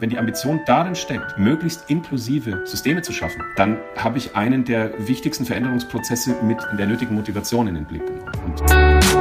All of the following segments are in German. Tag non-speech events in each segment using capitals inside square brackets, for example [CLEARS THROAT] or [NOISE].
Wenn die Ambition darin steckt, möglichst inklusive Systeme zu schaffen, dann habe ich einen der wichtigsten Veränderungsprozesse mit der nötigen Motivation in den Blick genommen.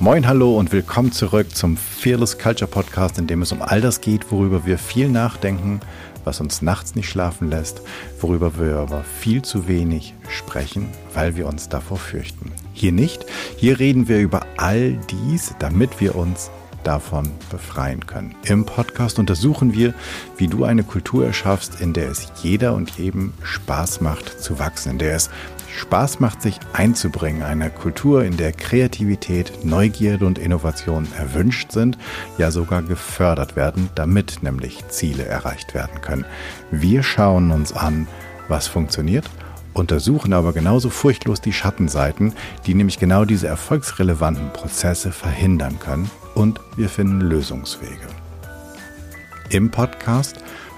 Moin, hallo und willkommen zurück zum Fearless Culture Podcast, in dem es um all das geht, worüber wir viel nachdenken, was uns nachts nicht schlafen lässt, worüber wir aber viel zu wenig sprechen, weil wir uns davor fürchten. Hier nicht, hier reden wir über all dies, damit wir uns davon befreien können. Im Podcast untersuchen wir, wie du eine Kultur erschaffst, in der es jeder und jedem Spaß macht zu wachsen, in der es Spaß macht, sich einzubringen. Eine Kultur, in der Kreativität, Neugierde und Innovation erwünscht sind, ja sogar gefördert werden, damit nämlich Ziele erreicht werden können. Wir schauen uns an, was funktioniert untersuchen aber genauso furchtlos die Schattenseiten, die nämlich genau diese erfolgsrelevanten Prozesse verhindern können und wir finden Lösungswege. Im Podcast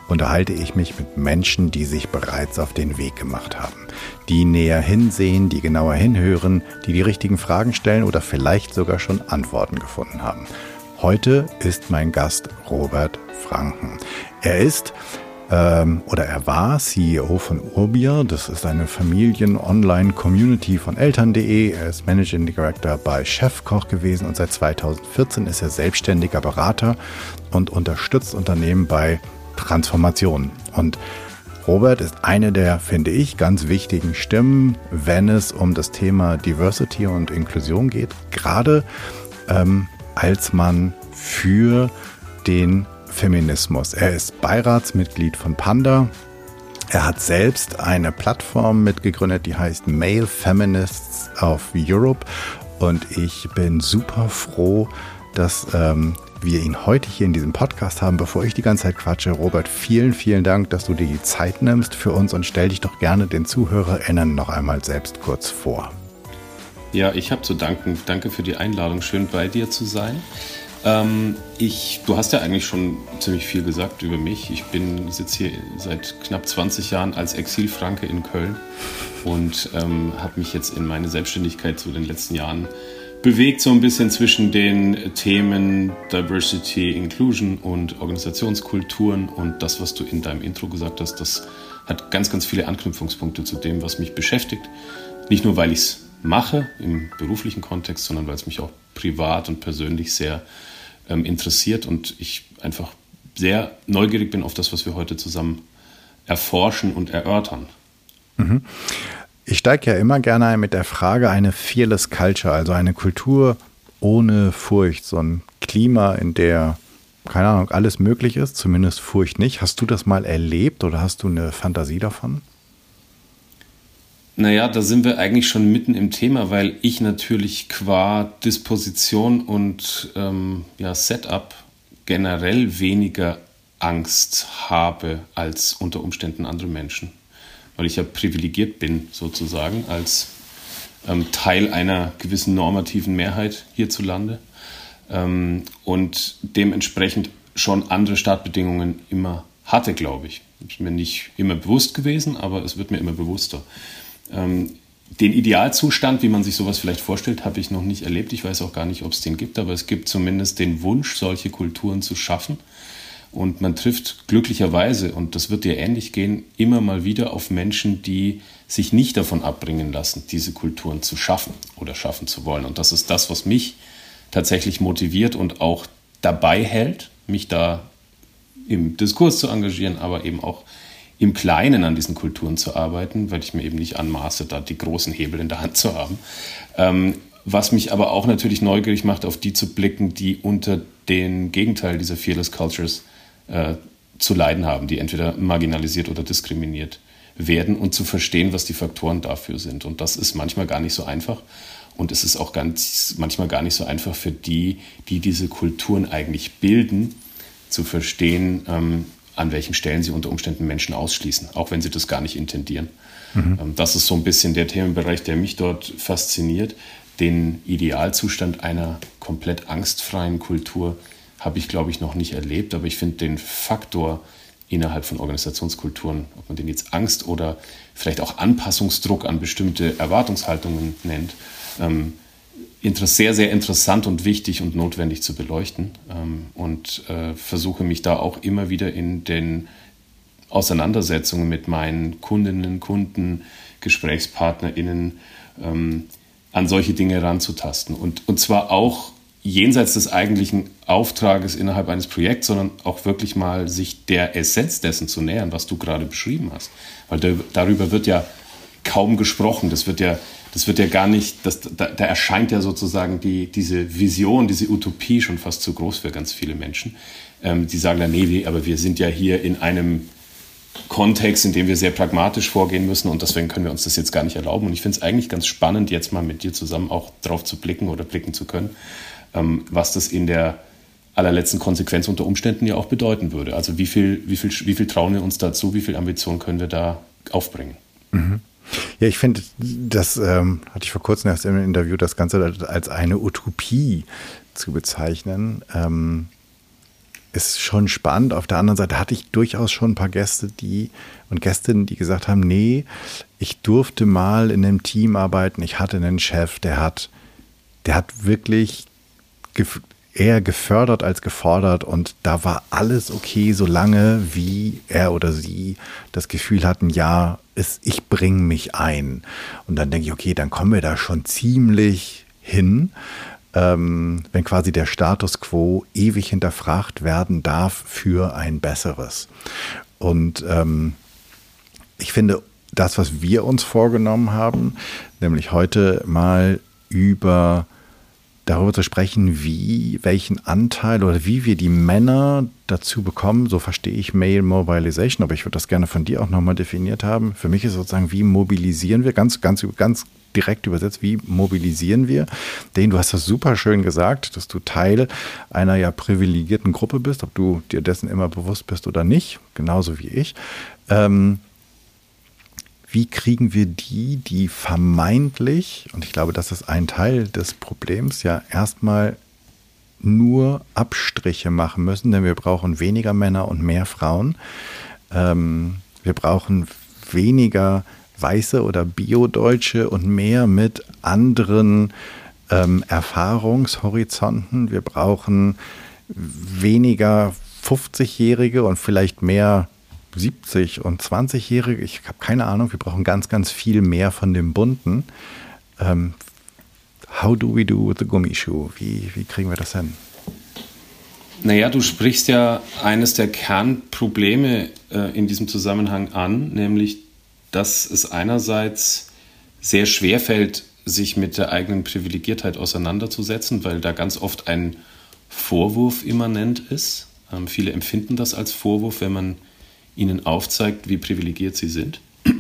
unterhalte ich mich mit Menschen, die sich bereits auf den Weg gemacht haben, die näher hinsehen, die genauer hinhören, die die richtigen Fragen stellen oder vielleicht sogar schon Antworten gefunden haben. Heute ist mein Gast Robert Franken. Er ist ähm, oder er war CEO von Urbia. Das ist eine Familien-Online-Community von Eltern.de. Er ist Managing Director bei Chefkoch gewesen und seit 2014 ist er selbstständiger Berater und unterstützt Unternehmen bei Transformationen. Und Robert ist eine der, finde ich, ganz wichtigen Stimmen, wenn es um das Thema Diversity und Inklusion geht. Gerade ähm, als man für den Feminismus. Er ist Beiratsmitglied von Panda. Er hat selbst eine Plattform mitgegründet, die heißt Male Feminists of Europe. Und ich bin super froh, dass ähm, wir ihn heute hier in diesem Podcast haben. Bevor ich die ganze Zeit quatsche, Robert, vielen, vielen Dank, dass du dir die Zeit nimmst für uns und stell dich doch gerne den ZuhörerInnen noch einmal selbst kurz vor. Ja, ich habe zu danken. Danke für die Einladung. Schön bei dir zu sein. Ähm, ich, du hast ja eigentlich schon ziemlich viel gesagt über mich. Ich bin sitze hier seit knapp 20 Jahren als Exilfranke in Köln und ähm, habe mich jetzt in meine Selbstständigkeit zu den letzten Jahren bewegt, so ein bisschen zwischen den Themen Diversity, Inclusion und Organisationskulturen und das, was du in deinem Intro gesagt hast, das hat ganz, ganz viele Anknüpfungspunkte zu dem, was mich beschäftigt. Nicht nur, weil ich es mache im beruflichen Kontext, sondern weil es mich auch privat und persönlich sehr ähm, interessiert und ich einfach sehr neugierig bin auf das, was wir heute zusammen erforschen und erörtern. Mhm. Ich steige ja immer gerne mit der Frage eine Fearless Culture, also eine Kultur ohne Furcht, so ein Klima, in der, keine Ahnung, alles möglich ist, zumindest Furcht nicht. Hast du das mal erlebt oder hast du eine Fantasie davon? Naja, da sind wir eigentlich schon mitten im Thema, weil ich natürlich qua Disposition und ähm, ja, Setup generell weniger Angst habe als unter Umständen andere Menschen. Weil ich ja privilegiert bin, sozusagen, als ähm, Teil einer gewissen normativen Mehrheit hierzulande ähm, und dementsprechend schon andere Startbedingungen immer hatte, glaube ich. Ist mir nicht immer bewusst gewesen, aber es wird mir immer bewusster. Ähm, den Idealzustand, wie man sich sowas vielleicht vorstellt, habe ich noch nicht erlebt. Ich weiß auch gar nicht, ob es den gibt, aber es gibt zumindest den Wunsch, solche Kulturen zu schaffen. Und man trifft glücklicherweise, und das wird dir ähnlich gehen, immer mal wieder auf Menschen, die sich nicht davon abbringen lassen, diese Kulturen zu schaffen oder schaffen zu wollen. Und das ist das, was mich tatsächlich motiviert und auch dabei hält, mich da im Diskurs zu engagieren, aber eben auch im Kleinen an diesen Kulturen zu arbeiten, weil ich mir eben nicht anmaße, da die großen Hebel in der Hand zu haben. Ähm, was mich aber auch natürlich neugierig macht, auf die zu blicken, die unter den Gegenteil dieser Fearless Cultures äh, zu leiden haben, die entweder marginalisiert oder diskriminiert werden und zu verstehen, was die Faktoren dafür sind. Und das ist manchmal gar nicht so einfach. Und es ist auch ganz, manchmal gar nicht so einfach für die, die diese Kulturen eigentlich bilden, zu verstehen, ähm, an welchen Stellen sie unter Umständen Menschen ausschließen, auch wenn sie das gar nicht intendieren. Mhm. Ähm, das ist so ein bisschen der Themenbereich, der mich dort fasziniert. Den Idealzustand einer komplett angstfreien Kultur habe ich, glaube ich, noch nicht erlebt, aber ich finde den Faktor innerhalb von Organisationskulturen, ob man den jetzt Angst oder vielleicht auch Anpassungsdruck an bestimmte Erwartungshaltungen nennt, ähm, sehr, sehr interessant und wichtig und notwendig zu beleuchten ähm, und äh, versuche mich da auch immer wieder in den Auseinandersetzungen mit meinen Kundinnen, Kunden, GesprächspartnerInnen ähm, an solche Dinge ranzutasten. Und, und zwar auch jenseits des eigentlichen Auftrages innerhalb eines Projekts, sondern auch wirklich mal sich der Essenz dessen zu nähern, was du gerade beschrieben hast. Weil darüber wird ja kaum gesprochen. Das wird ja, das wird ja gar nicht, das, da, da erscheint ja sozusagen die, diese Vision, diese Utopie schon fast zu groß für ganz viele Menschen. Ähm, die sagen dann, nee, aber wir sind ja hier in einem Kontext, in dem wir sehr pragmatisch vorgehen müssen und deswegen können wir uns das jetzt gar nicht erlauben. Und ich finde es eigentlich ganz spannend, jetzt mal mit dir zusammen auch drauf zu blicken oder blicken zu können, ähm, was das in der allerletzten Konsequenz unter Umständen ja auch bedeuten würde. Also wie viel, wie viel, wie viel trauen wir uns dazu, wie viel Ambition können wir da aufbringen? Mhm. Ja, ich finde, das ähm, hatte ich vor kurzem erst im Interview, das Ganze als eine Utopie zu bezeichnen. Ähm, ist schon spannend. Auf der anderen Seite hatte ich durchaus schon ein paar Gäste, die und Gästinnen, die gesagt haben, nee, ich durfte mal in einem Team arbeiten. Ich hatte einen Chef, der hat, der hat wirklich eher gefördert als gefordert und da war alles okay, solange wie er oder sie das Gefühl hatten, ja, ist, ich bringe mich ein. Und dann denke ich, okay, dann kommen wir da schon ziemlich hin ähm, wenn quasi der Status quo ewig hinterfragt werden darf für ein besseres. Und ähm, ich finde, das, was wir uns vorgenommen haben, nämlich heute mal über darüber zu sprechen, wie, welchen Anteil oder wie wir die Männer dazu bekommen, so verstehe ich Male Mobilization, aber ich würde das gerne von dir auch nochmal definiert haben. Für mich ist sozusagen, wie mobilisieren wir, ganz, ganz, ganz direkt übersetzt, wie mobilisieren wir den, du hast das super schön gesagt, dass du Teil einer ja privilegierten Gruppe bist, ob du dir dessen immer bewusst bist oder nicht, genauso wie ich. Ähm, wie kriegen wir die, die vermeintlich, und ich glaube, das ist ein Teil des Problems, ja erstmal nur Abstriche machen müssen, denn wir brauchen weniger Männer und mehr Frauen. Ähm, wir brauchen weniger Weiße oder Bio-Deutsche und mehr mit anderen ähm, Erfahrungshorizonten. Wir brauchen weniger 50-Jährige und vielleicht mehr 70 und 20-Jährige. Ich habe keine Ahnung. Wir brauchen ganz, ganz viel mehr von dem Bunten. Ähm, how do we do with the Gummischuh? Wie, wie kriegen wir das hin? Naja, du sprichst ja eines der Kernprobleme äh, in diesem Zusammenhang an, nämlich dass es einerseits sehr schwer fällt, sich mit der eigenen Privilegiertheit auseinanderzusetzen, weil da ganz oft ein Vorwurf immanent ist. Ähm, viele empfinden das als Vorwurf, wenn man ihnen aufzeigt, wie privilegiert sie sind. [CLEARS THROAT]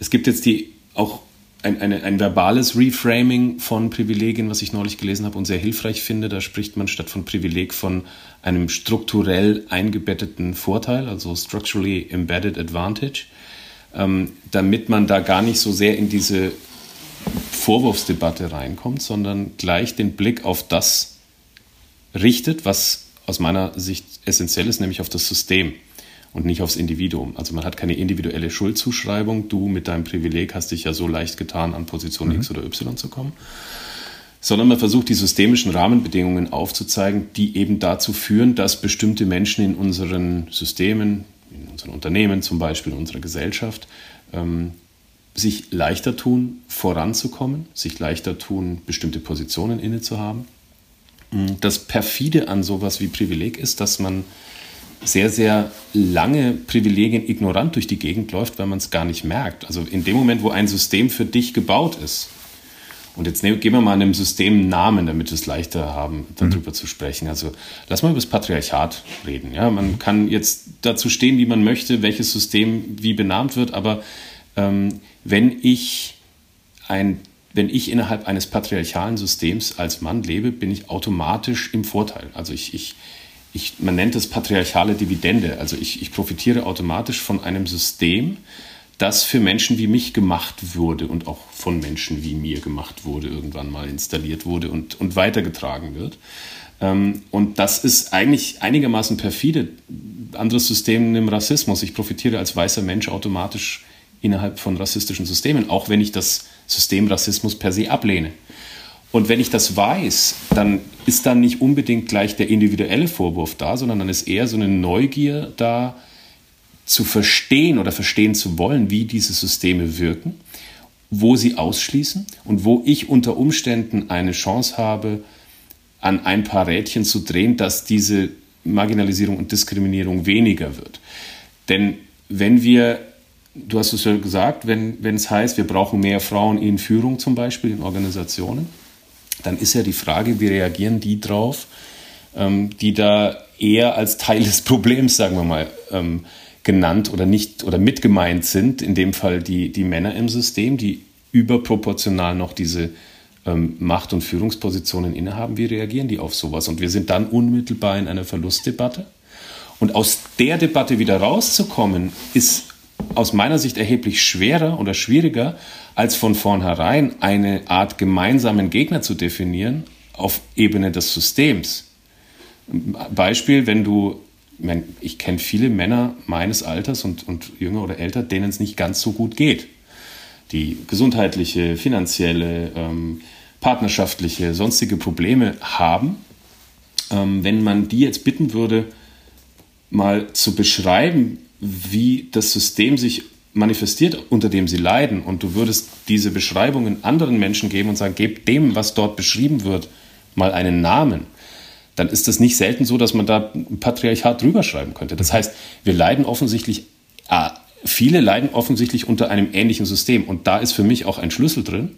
Es gibt jetzt die auch ein, eine, ein verbales Reframing von Privilegien, was ich neulich gelesen habe und sehr hilfreich finde. Da spricht man statt von Privileg von einem strukturell eingebetteten Vorteil, also structurally embedded advantage ähm, damit man da gar nicht so sehr in diese Vorwurfsdebatte reinkommt, sondern gleich den Blick auf das richtet, was aus meiner Sicht essentiell ist, nämlich auf das System und nicht aufs Individuum. Also man hat keine individuelle Schuldzuschreibung. Du mit deinem Privileg hast dich ja so leicht getan, an Position mhm. X oder Y zu kommen. Sondern man versucht, die systemischen Rahmenbedingungen aufzuzeigen, die eben dazu führen, dass bestimmte Menschen in unseren Systemen, in unseren Unternehmen zum Beispiel, in unserer Gesellschaft, ähm, sich leichter tun, voranzukommen, sich leichter tun, bestimmte Positionen innezuhaben. Mm, das perfide an sowas wie Privileg ist, dass man sehr, sehr lange Privilegien ignorant durch die Gegend läuft, weil man es gar nicht merkt. Also in dem Moment, wo ein System für dich gebaut ist, und jetzt geben wir mal einem System Namen, damit wir es leichter haben, darüber mhm. zu sprechen. Also lass mal über das Patriarchat reden. Ja, man kann jetzt dazu stehen, wie man möchte, welches System wie benannt wird, aber ähm, wenn ich ein wenn ich innerhalb eines patriarchalen Systems als Mann lebe, bin ich automatisch im Vorteil. Also ich, ich, ich man nennt es patriarchale Dividende. Also ich, ich profitiere automatisch von einem System, das für Menschen wie mich gemacht wurde und auch von Menschen wie mir gemacht wurde, irgendwann mal installiert wurde und, und weitergetragen wird. Ähm, und das ist eigentlich einigermaßen perfide. Anderes System im Rassismus. Ich profitiere als weißer Mensch automatisch innerhalb von rassistischen Systemen, auch wenn ich das System Rassismus per se ablehne. Und wenn ich das weiß, dann ist dann nicht unbedingt gleich der individuelle Vorwurf da, sondern dann ist eher so eine Neugier da, zu verstehen oder verstehen zu wollen, wie diese Systeme wirken, wo sie ausschließen und wo ich unter Umständen eine Chance habe, an ein paar Rädchen zu drehen, dass diese Marginalisierung und Diskriminierung weniger wird. Denn wenn wir, du hast es ja gesagt, wenn, wenn es heißt, wir brauchen mehr Frauen in Führung zum Beispiel in Organisationen, dann ist ja die Frage, wie reagieren die drauf, ähm, die da eher als Teil des Problems, sagen wir mal, ähm, genannt oder nicht oder mitgemeint sind, in dem Fall die, die Männer im System, die überproportional noch diese ähm, Macht- und Führungspositionen innehaben, wie reagieren die auf sowas? Und wir sind dann unmittelbar in einer Verlustdebatte. Und aus der Debatte wieder rauszukommen, ist aus meiner Sicht erheblich schwerer oder schwieriger, als von vornherein eine Art gemeinsamen Gegner zu definieren auf Ebene des Systems. Beispiel, wenn du, ich kenne viele Männer meines Alters und, und jünger oder älter, denen es nicht ganz so gut geht. Die gesundheitliche, finanzielle, ähm, partnerschaftliche, sonstige Probleme haben. Ähm, wenn man die jetzt bitten würde, mal zu beschreiben, wie das System sich manifestiert, unter dem sie leiden, und du würdest diese Beschreibungen anderen Menschen geben und sagen, gebt dem, was dort beschrieben wird, mal einen Namen, dann ist es nicht selten so, dass man da ein Patriarchat drüber schreiben könnte. Das heißt, wir leiden offensichtlich, ah, viele leiden offensichtlich unter einem ähnlichen System. Und da ist für mich auch ein Schlüssel drin,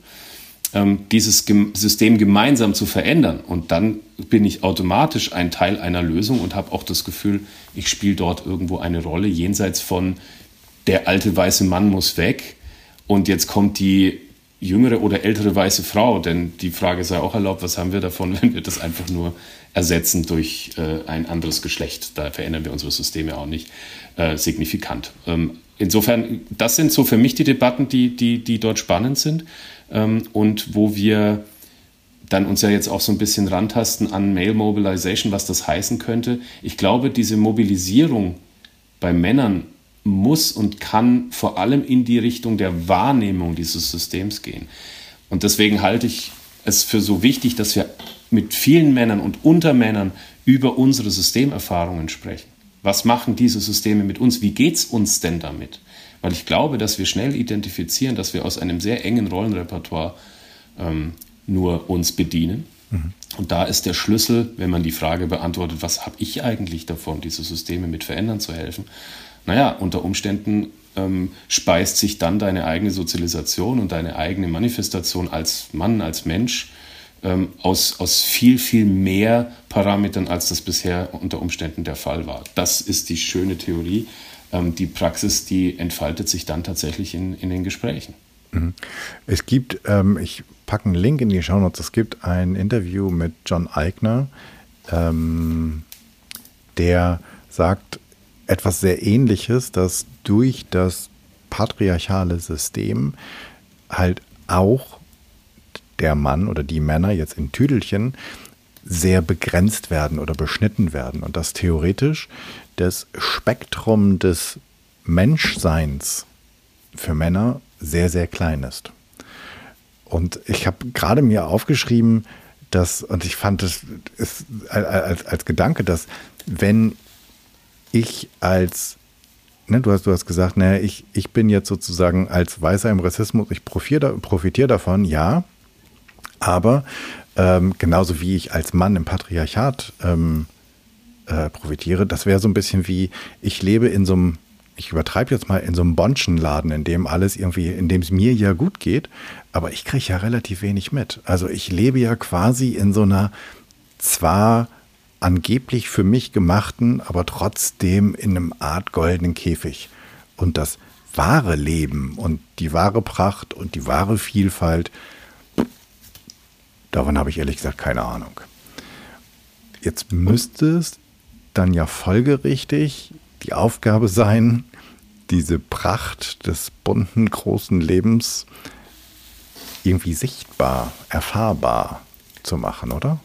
dieses System gemeinsam zu verändern. Und dann bin ich automatisch ein Teil einer Lösung und habe auch das Gefühl, ich spiele dort irgendwo eine Rolle, jenseits von der alte weiße Mann muss weg und jetzt kommt die jüngere oder ältere weiße Frau. Denn die Frage sei auch erlaubt, was haben wir davon, [LAUGHS] wenn wir das einfach nur ersetzen durch äh, ein anderes Geschlecht? Da verändern wir unsere Systeme auch nicht äh, signifikant. Ähm, insofern, das sind so für mich die Debatten, die, die, die dort spannend sind ähm, und wo wir dann uns ja jetzt auch so ein bisschen rantasten an Male Mobilization, was das heißen könnte. Ich glaube, diese Mobilisierung bei Männern muss und kann vor allem in die Richtung der Wahrnehmung dieses Systems gehen. Und deswegen halte ich es für so wichtig, dass wir mit vielen Männern und unter Männern über unsere Systemerfahrungen sprechen. Was machen diese Systeme mit uns? Wie geht es uns denn damit? Weil ich glaube, dass wir schnell identifizieren, dass wir aus einem sehr engen Rollenrepertoire ähm, nur uns bedienen. Mhm. Und da ist der Schlüssel, wenn man die Frage beantwortet, was habe ich eigentlich davon, diese Systeme mit verändern zu helfen, naja, unter Umständen ähm, speist sich dann deine eigene Sozialisation und deine eigene Manifestation als Mann, als Mensch ähm, aus, aus viel, viel mehr Parametern, als das bisher unter Umständen der Fall war. Das ist die schöne Theorie. Ähm, die Praxis, die entfaltet sich dann tatsächlich in, in den Gesprächen. Mhm. Es gibt, ähm, ich packe einen Link in die Show Notes, es gibt ein Interview mit John Eigner, ähm, der sagt, etwas sehr Ähnliches, dass durch das patriarchale System halt auch der Mann oder die Männer jetzt in Tüdelchen sehr begrenzt werden oder beschnitten werden und dass theoretisch das Spektrum des Menschseins für Männer sehr, sehr klein ist. Und ich habe gerade mir aufgeschrieben, dass, und ich fand es als, als Gedanke, dass wenn ich als, ne, du, hast, du hast gesagt, naja, ich, ich bin jetzt sozusagen als Weißer im Rassismus, ich profitiere, profitiere davon, ja, aber ähm, genauso wie ich als Mann im Patriarchat ähm, äh, profitiere, das wäre so ein bisschen wie, ich lebe in so einem, ich übertreibe jetzt mal, in so einem Bonschenladen, in dem alles irgendwie, in dem es mir ja gut geht, aber ich kriege ja relativ wenig mit. Also ich lebe ja quasi in so einer zwar angeblich für mich gemachten, aber trotzdem in einem Art goldenen Käfig. Und das wahre Leben und die wahre Pracht und die wahre Vielfalt, davon habe ich ehrlich gesagt keine Ahnung. Jetzt müsste es dann ja folgerichtig die Aufgabe sein, diese Pracht des bunten, großen Lebens irgendwie sichtbar, erfahrbar zu machen, oder?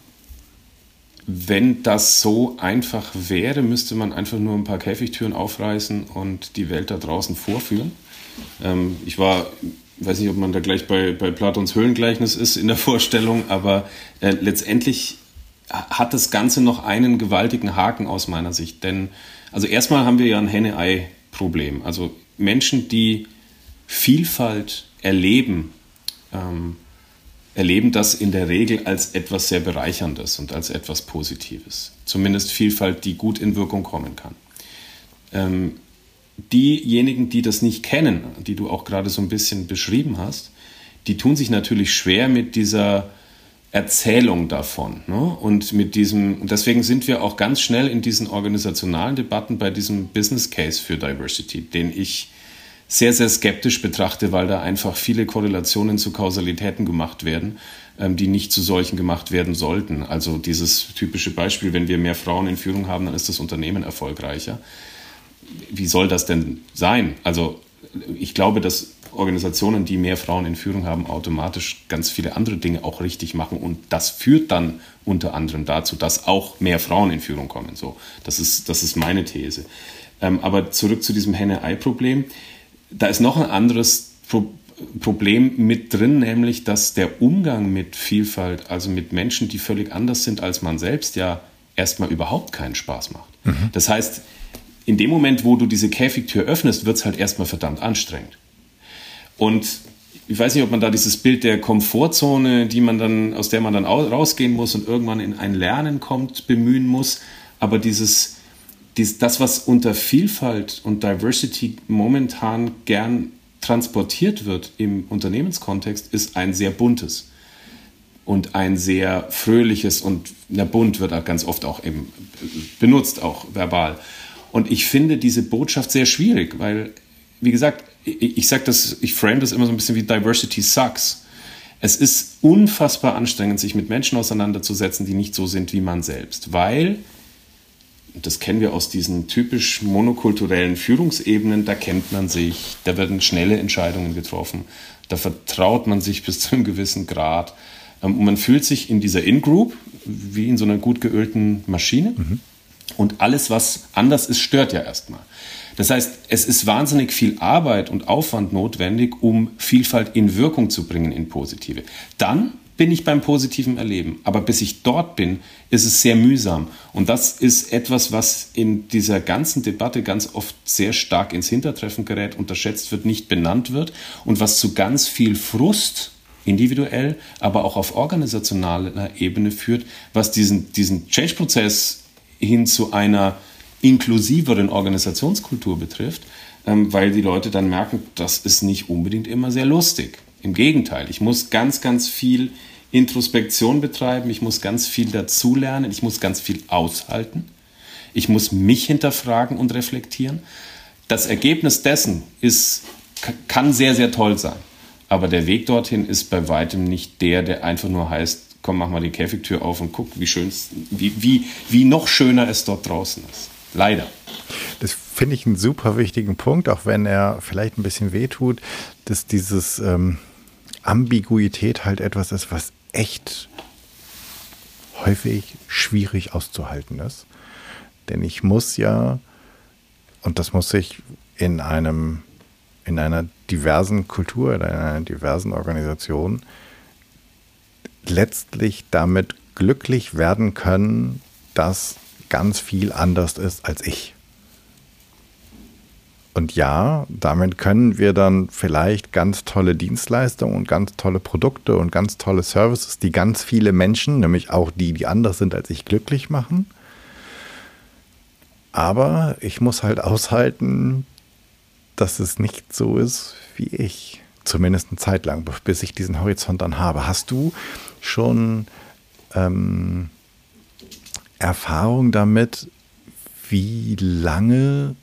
Wenn das so einfach wäre, müsste man einfach nur ein paar Käfigtüren aufreißen und die Welt da draußen vorführen. Ähm, ich war weiß nicht, ob man da gleich bei, bei Platons Höhlengleichnis ist in der Vorstellung, aber äh, letztendlich hat das Ganze noch einen gewaltigen Haken aus meiner Sicht. Denn, also erstmal haben wir ja ein Henne-Ei-Problem. Also Menschen, die Vielfalt erleben, ähm, erleben das in der Regel als etwas sehr Bereicherndes und als etwas Positives. Zumindest Vielfalt, die gut in Wirkung kommen kann. Ähm, diejenigen, die das nicht kennen, die du auch gerade so ein bisschen beschrieben hast, die tun sich natürlich schwer mit dieser Erzählung davon. Ne? Und mit diesem, deswegen sind wir auch ganz schnell in diesen organisationalen Debatten bei diesem Business Case für Diversity, den ich sehr, sehr skeptisch betrachte, weil da einfach viele Korrelationen zu Kausalitäten gemacht werden, ähm, die nicht zu solchen gemacht werden sollten. Also dieses typische Beispiel, wenn wir mehr Frauen in Führung haben, dann ist das Unternehmen erfolgreicher. Wie soll das denn sein? Also ich glaube, dass Organisationen, die mehr Frauen in Führung haben, automatisch ganz viele andere Dinge auch richtig machen. Und das führt dann unter anderem dazu, dass auch mehr Frauen in Führung kommen. So, das ist, das ist meine These. Ähm, aber zurück zu diesem Henne-Ei-Problem. Da ist noch ein anderes Pro Problem mit drin, nämlich dass der Umgang mit Vielfalt, also mit Menschen, die völlig anders sind als man selbst, ja erstmal überhaupt keinen Spaß macht. Mhm. Das heißt, in dem Moment, wo du diese Käfigtür öffnest, wird es halt erstmal verdammt anstrengend. Und ich weiß nicht, ob man da dieses Bild der Komfortzone, die man dann, aus der man dann rausgehen muss und irgendwann in ein Lernen kommt, bemühen muss. Aber dieses, dies, das, was unter Vielfalt und Diversity momentan gern transportiert wird im Unternehmenskontext, ist ein sehr buntes und ein sehr fröhliches und na, bunt wird auch ganz oft auch eben benutzt, auch verbal. Und ich finde diese Botschaft sehr schwierig, weil, wie gesagt, ich, ich sage das, ich frame das immer so ein bisschen wie Diversity sucks. Es ist unfassbar anstrengend, sich mit Menschen auseinanderzusetzen, die nicht so sind wie man selbst, weil das kennen wir aus diesen typisch monokulturellen Führungsebenen, da kennt man sich, da werden schnelle Entscheidungen getroffen, da vertraut man sich [LAUGHS] bis zu einem gewissen Grad. Ähm, und man fühlt sich in dieser In-Group wie in so einer gut geölten Maschine. Mhm. Und alles, was anders ist, stört ja erstmal. Das heißt, es ist wahnsinnig viel Arbeit und Aufwand notwendig, um Vielfalt in Wirkung zu bringen in positive. Dann bin ich beim positiven Erleben. Aber bis ich dort bin, ist es sehr mühsam. Und das ist etwas, was in dieser ganzen Debatte ganz oft sehr stark ins Hintertreffen gerät, unterschätzt wird, nicht benannt wird und was zu ganz viel Frust individuell, aber auch auf organisationaler Ebene führt, was diesen, diesen Change-Prozess hin zu einer inklusiveren Organisationskultur betrifft, ähm, weil die Leute dann merken, das ist nicht unbedingt immer sehr lustig. Im Gegenteil, ich muss ganz, ganz viel Introspektion betreiben, ich muss ganz viel dazulernen, ich muss ganz viel aushalten, ich muss mich hinterfragen und reflektieren. Das Ergebnis dessen ist, kann sehr, sehr toll sein. Aber der Weg dorthin ist bei weitem nicht der, der einfach nur heißt, komm, mach mal die Käfigtür auf und guck, wie schön, wie, wie, wie noch schöner es dort draußen ist. Leider. Das finde ich einen super wichtigen Punkt, auch wenn er vielleicht ein bisschen wehtut, dass dieses ähm, Ambiguität halt etwas ist, was echt häufig schwierig auszuhalten ist. Denn ich muss ja, und das muss ich in einem, in einer diversen Kultur, in einer diversen Organisation, letztlich damit glücklich werden können, dass ganz viel anders ist als ich. Und ja, damit können wir dann vielleicht ganz tolle Dienstleistungen und ganz tolle Produkte und ganz tolle Services, die ganz viele Menschen, nämlich auch die, die anders sind als ich, glücklich machen. Aber ich muss halt aushalten, dass es nicht so ist wie ich. Zumindest eine Zeit lang, bis ich diesen Horizont dann habe. Hast du schon ähm, Erfahrung damit, wie lange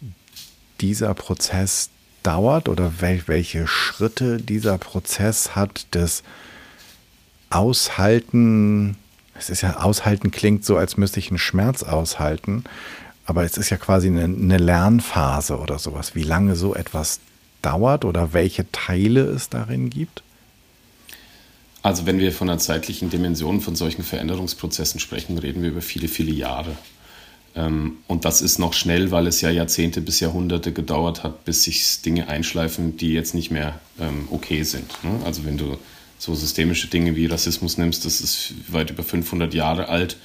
dieser Prozess dauert oder wel welche Schritte dieser Prozess hat des Aushalten. Es ist ja Aushalten klingt so, als müsste ich einen Schmerz aushalten, aber es ist ja quasi eine, eine Lernphase oder sowas. Wie lange so etwas dauert oder welche Teile es darin gibt? Also wenn wir von einer zeitlichen Dimension von solchen Veränderungsprozessen sprechen, reden wir über viele, viele Jahre. Ähm, und das ist noch schnell, weil es ja Jahrzehnte bis Jahrhunderte gedauert hat, bis sich Dinge einschleifen, die jetzt nicht mehr ähm, okay sind. Ne? Also wenn du so systemische Dinge wie Rassismus nimmst, das ist weit über 500 Jahre alt,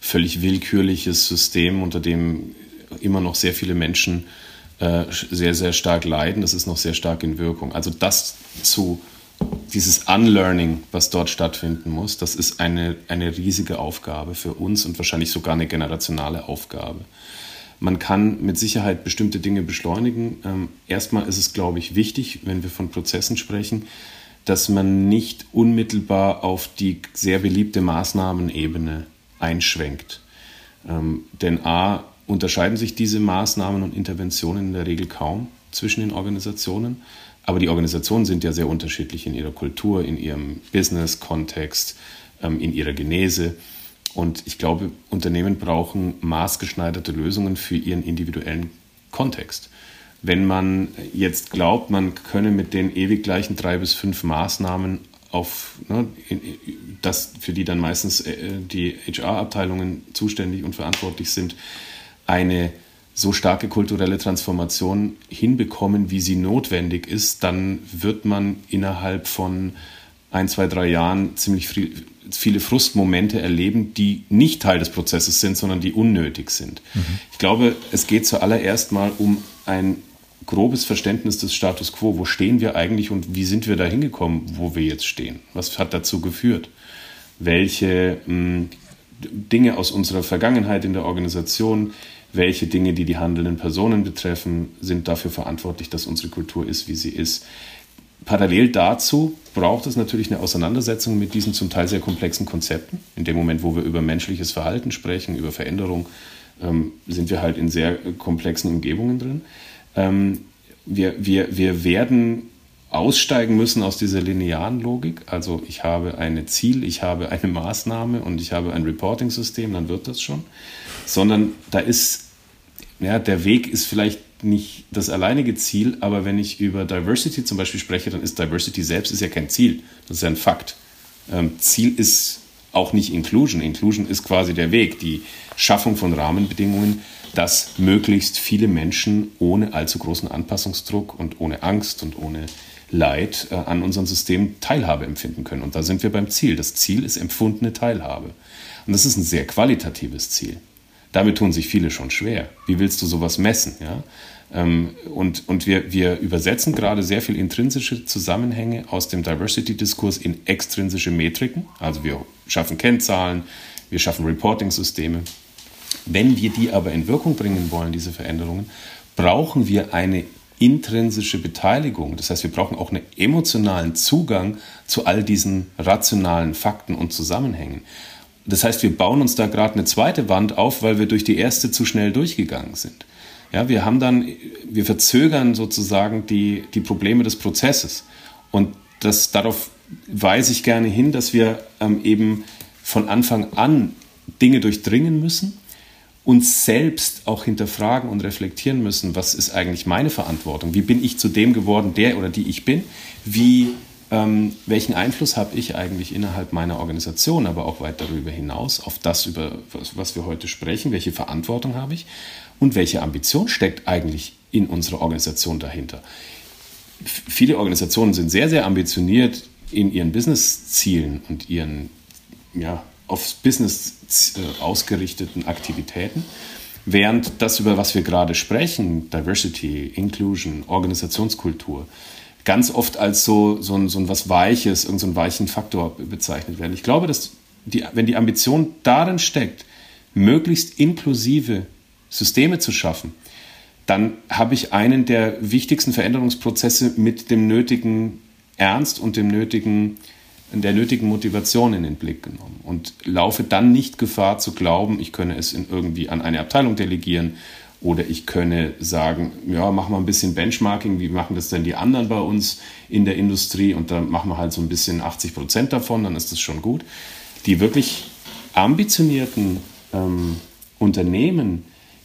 völlig willkürliches System, unter dem immer noch sehr viele Menschen äh, sehr, sehr stark leiden. Das ist noch sehr stark in Wirkung. Also das zu dieses Unlearning, was dort stattfinden muss, das ist eine, eine riesige Aufgabe für uns und wahrscheinlich sogar eine generationale Aufgabe. Man kann mit Sicherheit bestimmte Dinge beschleunigen. Ähm, erstmal ist es, glaube ich, wichtig, wenn wir von Prozessen sprechen, dass man nicht unmittelbar auf die sehr beliebte Maßnahmenebene einschwenkt. Ähm, denn a, unterscheiden sich diese Maßnahmen und Interventionen in der Regel kaum zwischen den Organisationen. Aber die Organisationen sind ja sehr unterschiedlich in ihrer Kultur, in ihrem Business-Kontext, ähm, in ihrer Genese. Und ich glaube, Unternehmen brauchen maßgeschneiderte Lösungen für ihren individuellen Kontext. Wenn man jetzt glaubt, man könne mit den ewig gleichen drei bis fünf Maßnahmen auf ne, das, für die dann meistens äh, die HR-Abteilungen zuständig und verantwortlich sind, eine so starke kulturelle Transformation hinbekommen, wie sie notwendig ist, dann wird man innerhalb von ein, zwei, drei Jahren ziemlich viele Frustmomente erleben, die nicht Teil des Prozesses sind, sondern die unnötig sind. Mhm. Ich glaube, es geht zuallererst mal um ein grobes Verständnis des Status quo. Wo stehen wir eigentlich und wie sind wir da hingekommen, wo wir jetzt stehen? Was hat dazu geführt? Welche mh, hm, Dinge aus unserer Vergangenheit in der Organisation, welche Dinge, die die handelnden Personen betreffen, sind dafür verantwortlich, dass unsere Kultur ist, wie sie ist. Parallel dazu braucht es natürlich eine Auseinandersetzung mit diesen zum Teil sehr komplexen Konzepten. In dem Moment, wo wir über menschliches Verhalten sprechen, über Veränderung, ähm, sind wir halt in sehr komplexen Umgebungen drin. Ähm, wir, wir, wir werden aussteigen müssen aus dieser linearen Logik. Also ich habe ein Ziel, ich habe eine Maßnahme und ich habe ein Reporting-System, dann wird das schon. Sondern da ist ja, der Weg ist vielleicht nicht das alleinige Ziel, aber wenn ich über Diversity zum Beispiel spreche, dann ist Diversity selbst ist ja kein Ziel, das ist ja ein Fakt. Ähm, Ziel ist auch nicht Inclusion. Inclusion ist quasi der Weg, die Schaffung von Rahmenbedingungen, dass möglichst viele Menschen ohne allzu großen Anpassungsdruck und ohne Angst und ohne Leid äh, an unserem System Teilhabe empfinden können. Und da sind wir beim Ziel. Das Ziel ist empfundene Teilhabe. Und das ist ein sehr qualitatives Ziel. Damit tun sich viele schon schwer. Wie willst du sowas messen? Ja? Ähm, und und wir, wir übersetzen gerade sehr viel intrinsische Zusammenhänge aus dem Diversity-Diskurs in extrinsische Metriken. Also wir schaffen Kennzahlen, wir schaffen Reporting-Systeme. Wenn wir die aber in Wirkung bringen wollen, diese Veränderungen, brauchen wir eine intrinsische Beteiligung. Das heißt, wir brauchen auch einen emotionalen Zugang zu all diesen rationalen Fakten und Zusammenhängen. Das heißt, wir bauen uns da gerade eine zweite Wand auf, weil wir durch die erste zu schnell durchgegangen sind. Ja, wir haben dann, wir verzögern sozusagen die, die Probleme des Prozesses. Und das, darauf weise ich gerne hin, dass wir ähm, eben von Anfang an Dinge durchdringen müssen, uns selbst auch hinterfragen und reflektieren müssen, was ist eigentlich meine Verantwortung? Wie bin ich zu dem geworden, der oder die ich bin? Wie ähm, welchen Einfluss habe ich eigentlich innerhalb meiner Organisation, aber auch weit darüber hinaus auf das, über was, was wir heute sprechen, welche Verantwortung habe ich und welche Ambition steckt eigentlich in unserer Organisation dahinter. Viele Organisationen sind sehr, sehr ambitioniert in ihren Business-Zielen und ihren ja, aufs Business äh, ausgerichteten Aktivitäten. Während das, über was wir gerade sprechen, Diversity, Inclusion, Organisationskultur, ganz oft als so, so, ein, so ein was Weiches, irgendeinen so weichen Faktor bezeichnet werden. Ich glaube, dass die, wenn die Ambition darin steckt, möglichst inklusive Systeme zu schaffen, dann habe ich einen der wichtigsten Veränderungsprozesse mit dem nötigen Ernst und dem nötigen, der nötigen Motivation in den Blick genommen und laufe dann nicht Gefahr zu glauben, ich könne es in irgendwie an eine Abteilung delegieren oder ich könne sagen, ja, mach mal ein bisschen Benchmarking, wie machen das denn die anderen bei uns in der Industrie? Und dann machen wir halt so ein bisschen 80 Prozent davon, dann ist das schon gut. Die wirklich ambitionierten ähm, Unternehmen,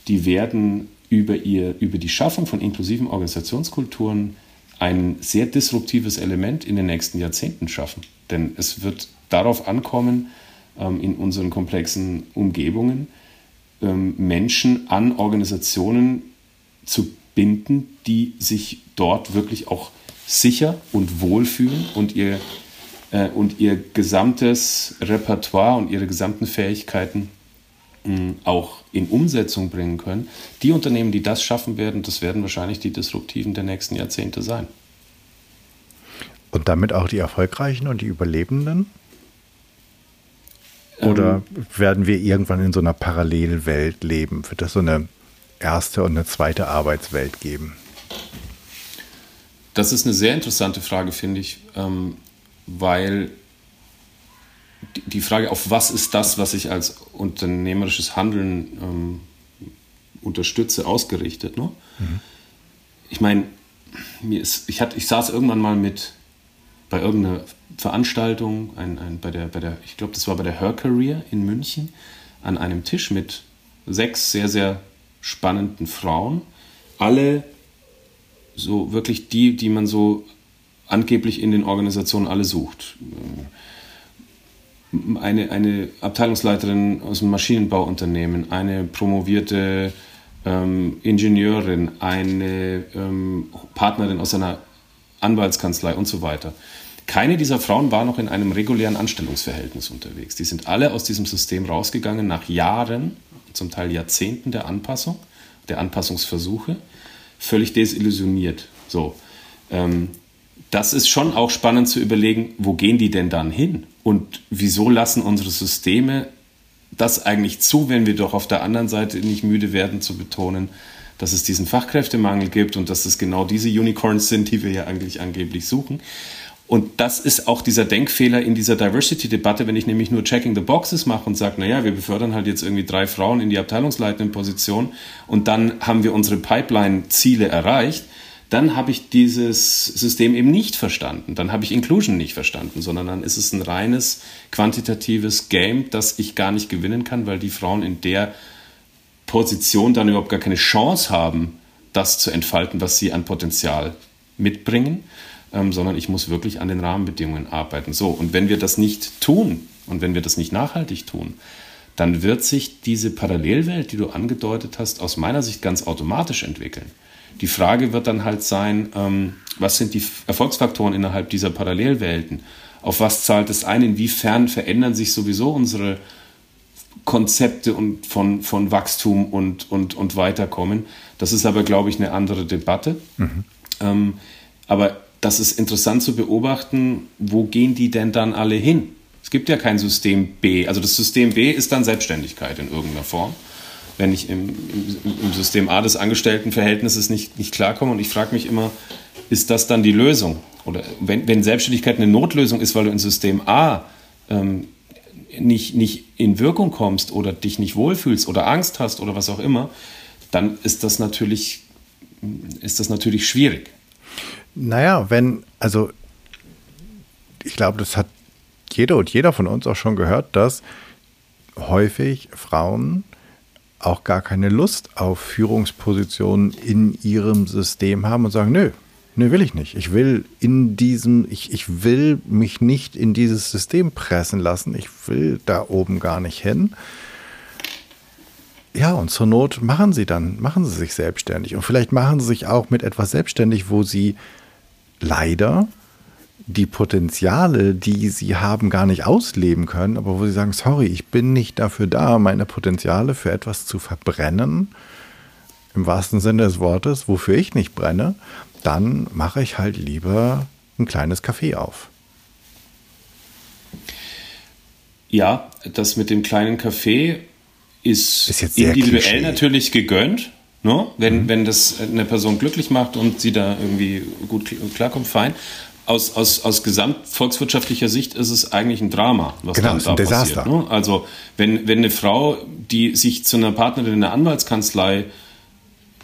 die werden über, ihr, über die Schaffung von inklusiven Organisationskulturen ein sehr disruptives Element in den nächsten Jahrzehnten schaffen. Denn es wird darauf ankommen, ähm, in unseren komplexen Umgebungen, Menschen an Organisationen zu binden, die sich dort wirklich auch sicher und wohlfühlen und ihr, äh, und ihr gesamtes Repertoire und ihre gesamten Fähigkeiten mh, auch in Umsetzung bringen können. Die Unternehmen, die das schaffen werden, das werden wahrscheinlich die Disruptiven der nächsten Jahrzehnte sein. Und damit auch die Erfolgreichen und die Überlebenden? Oder ähm, werden wir irgendwann in so einer Parallelwelt leben? Wird das so eine erste und eine zweite Arbeitswelt geben? Das ist eine sehr interessante Frage, finde ich, ähm, weil die Frage, auf was ist das, was ich als unternehmerisches Handeln ähm, unterstütze, ausgerichtet. Ne? Mhm. Ich meine, ich, ich saß irgendwann mal mit bei irgendeiner Veranstaltung, ein, ein, bei der, bei der, ich glaube, das war bei der Her Career in München, an einem Tisch mit sechs sehr, sehr spannenden Frauen. Alle so wirklich die, die man so angeblich in den Organisationen alle sucht. Eine, eine Abteilungsleiterin aus einem Maschinenbauunternehmen, eine promovierte ähm, Ingenieurin, eine ähm, Partnerin aus einer Anwaltskanzlei und so weiter. Keine dieser Frauen war noch in einem regulären Anstellungsverhältnis unterwegs. Die sind alle aus diesem System rausgegangen nach Jahren, zum Teil Jahrzehnten der Anpassung, der Anpassungsversuche, völlig desillusioniert. So, ähm, das ist schon auch spannend zu überlegen, wo gehen die denn dann hin? Und wieso lassen unsere Systeme das eigentlich zu, wenn wir doch auf der anderen Seite nicht müde werden zu betonen, dass es diesen Fachkräftemangel gibt und dass es genau diese Unicorns sind, die wir ja eigentlich angeblich suchen. Und das ist auch dieser Denkfehler in dieser Diversity-Debatte, wenn ich nämlich nur Checking the Boxes mache und sage, naja, wir befördern halt jetzt irgendwie drei Frauen in die abteilungsleitenden Position und dann haben wir unsere Pipeline-Ziele erreicht, dann habe ich dieses System eben nicht verstanden. Dann habe ich Inclusion nicht verstanden, sondern dann ist es ein reines quantitatives Game, das ich gar nicht gewinnen kann, weil die Frauen in der Position dann überhaupt gar keine Chance haben, das zu entfalten, was sie an Potenzial mitbringen ähm, sondern ich muss wirklich an den Rahmenbedingungen arbeiten. So, und wenn wir das nicht tun und wenn wir das nicht nachhaltig tun, dann wird sich diese Parallelwelt, die du angedeutet hast, aus meiner Sicht ganz automatisch entwickeln. Die Frage wird dann halt sein, ähm, was sind die Erfolgsfaktoren innerhalb dieser Parallelwelten? Auf was zahlt es ein? Inwiefern verändern sich sowieso unsere Konzepte und von, von Wachstum und, und, und Weiterkommen? Das ist aber, glaube ich, eine andere Debatte. Mhm. Ähm, aber das ist interessant zu beobachten, wo gehen die denn dann alle hin? Es gibt ja kein System B. Also das System B ist dann Selbstständigkeit in irgendeiner Form. Wenn ich im, im, im System A des Angestelltenverhältnisses nicht, nicht klarkomme und ich frage mich immer, ist das dann die Lösung? Oder wenn, wenn Selbstständigkeit eine Notlösung ist, weil du in System A ähm, nicht, nicht in Wirkung kommst oder dich nicht wohlfühlst oder Angst hast oder was auch immer, dann ist das natürlich, ist das natürlich schwierig. Naja, wenn, also ich glaube, das hat jeder und jeder von uns auch schon gehört, dass häufig Frauen auch gar keine Lust auf Führungspositionen in ihrem System haben und sagen, nö, nö, will ich nicht. Ich will in diesem, ich, ich will mich nicht in dieses System pressen lassen. Ich will da oben gar nicht hin. Ja, und zur Not machen sie dann, machen sie sich selbstständig. Und vielleicht machen sie sich auch mit etwas selbstständig, wo sie leider die Potenziale, die sie haben, gar nicht ausleben können, aber wo sie sagen, sorry, ich bin nicht dafür da, meine Potenziale für etwas zu verbrennen, im wahrsten Sinne des Wortes, wofür ich nicht brenne, dann mache ich halt lieber ein kleines Café auf. Ja, das mit dem kleinen Café ist, ist individuell natürlich gegönnt. Ne? Wenn, mhm. wenn das eine Person glücklich macht und sie da irgendwie gut klarkommt, fein. Aus, aus, aus gesamtvolkswirtschaftlicher Sicht ist es eigentlich ein Drama, was genau, dann da ein Desaster. passiert. Ne? Also wenn, wenn eine Frau, die sich zu einer Partnerin in der Anwaltskanzlei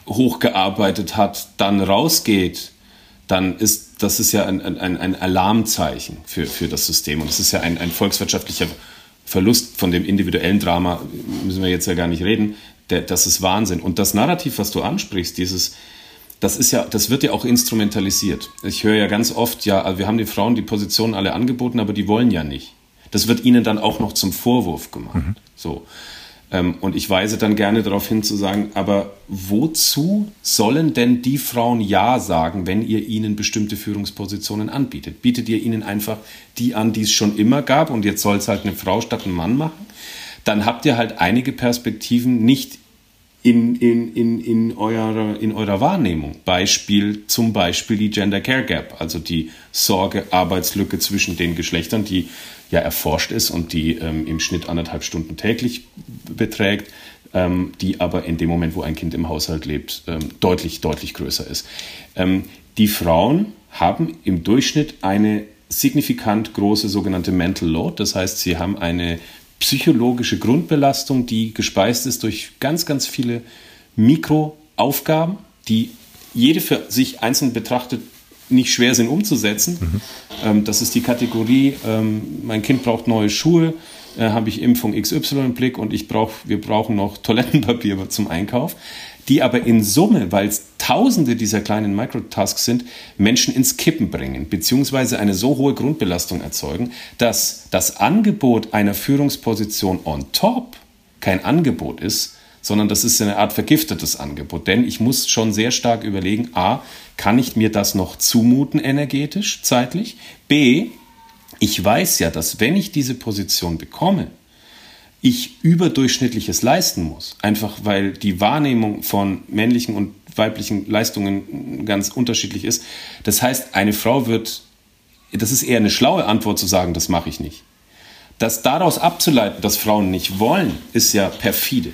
hochgearbeitet hat, dann rausgeht, dann ist das ist ja ein, ein, ein Alarmzeichen für, für das System. Und es ist ja ein, ein volkswirtschaftlicher Verlust von dem individuellen Drama, müssen wir jetzt ja gar nicht reden der, das ist Wahnsinn. Und das Narrativ, was du ansprichst, dieses, das ist ja, das wird ja auch instrumentalisiert. Ich höre ja ganz oft, ja, wir haben den Frauen die Positionen alle angeboten, aber die wollen ja nicht. Das wird ihnen dann auch noch zum Vorwurf gemacht. Mhm. So. Ähm, und ich weise dann gerne darauf hin zu sagen, aber wozu sollen denn die Frauen Ja sagen, wenn ihr ihnen bestimmte Führungspositionen anbietet? Bietet ihr ihnen einfach die an, die es schon immer gab und jetzt soll es halt eine Frau statt ein Mann machen? Dann habt ihr halt einige Perspektiven nicht in, in, in, in, eurer, in eurer Wahrnehmung. Beispiel zum Beispiel die Gender Care Gap, also die Sorge-Arbeitslücke zwischen den Geschlechtern, die ja erforscht ist und die ähm, im Schnitt anderthalb Stunden täglich beträgt, ähm, die aber in dem Moment, wo ein Kind im Haushalt lebt, ähm, deutlich, deutlich größer ist. Ähm, die Frauen haben im Durchschnitt eine signifikant große sogenannte Mental Load, das heißt, sie haben eine psychologische Grundbelastung, die gespeist ist durch ganz, ganz viele Mikroaufgaben, die jede für sich einzeln betrachtet nicht schwer sind umzusetzen. Mhm. Ähm, das ist die Kategorie, ähm, mein Kind braucht neue Schuhe, äh, habe ich Impfung XY im Blick und ich brauch, wir brauchen noch Toilettenpapier [LAUGHS] zum Einkauf, die aber in Summe, weil es tausende dieser kleinen Microtasks sind, Menschen ins Kippen bringen, beziehungsweise eine so hohe Grundbelastung erzeugen, dass das Angebot einer Führungsposition on top kein Angebot ist, sondern das ist eine Art vergiftetes Angebot. Denn ich muss schon sehr stark überlegen, a, kann ich mir das noch zumuten energetisch, zeitlich? B, ich weiß ja, dass wenn ich diese Position bekomme, ich überdurchschnittliches leisten muss. Einfach weil die Wahrnehmung von männlichen und weiblichen Leistungen ganz unterschiedlich ist. Das heißt, eine Frau wird, das ist eher eine schlaue Antwort zu sagen, das mache ich nicht. Das daraus abzuleiten, dass Frauen nicht wollen, ist ja perfide.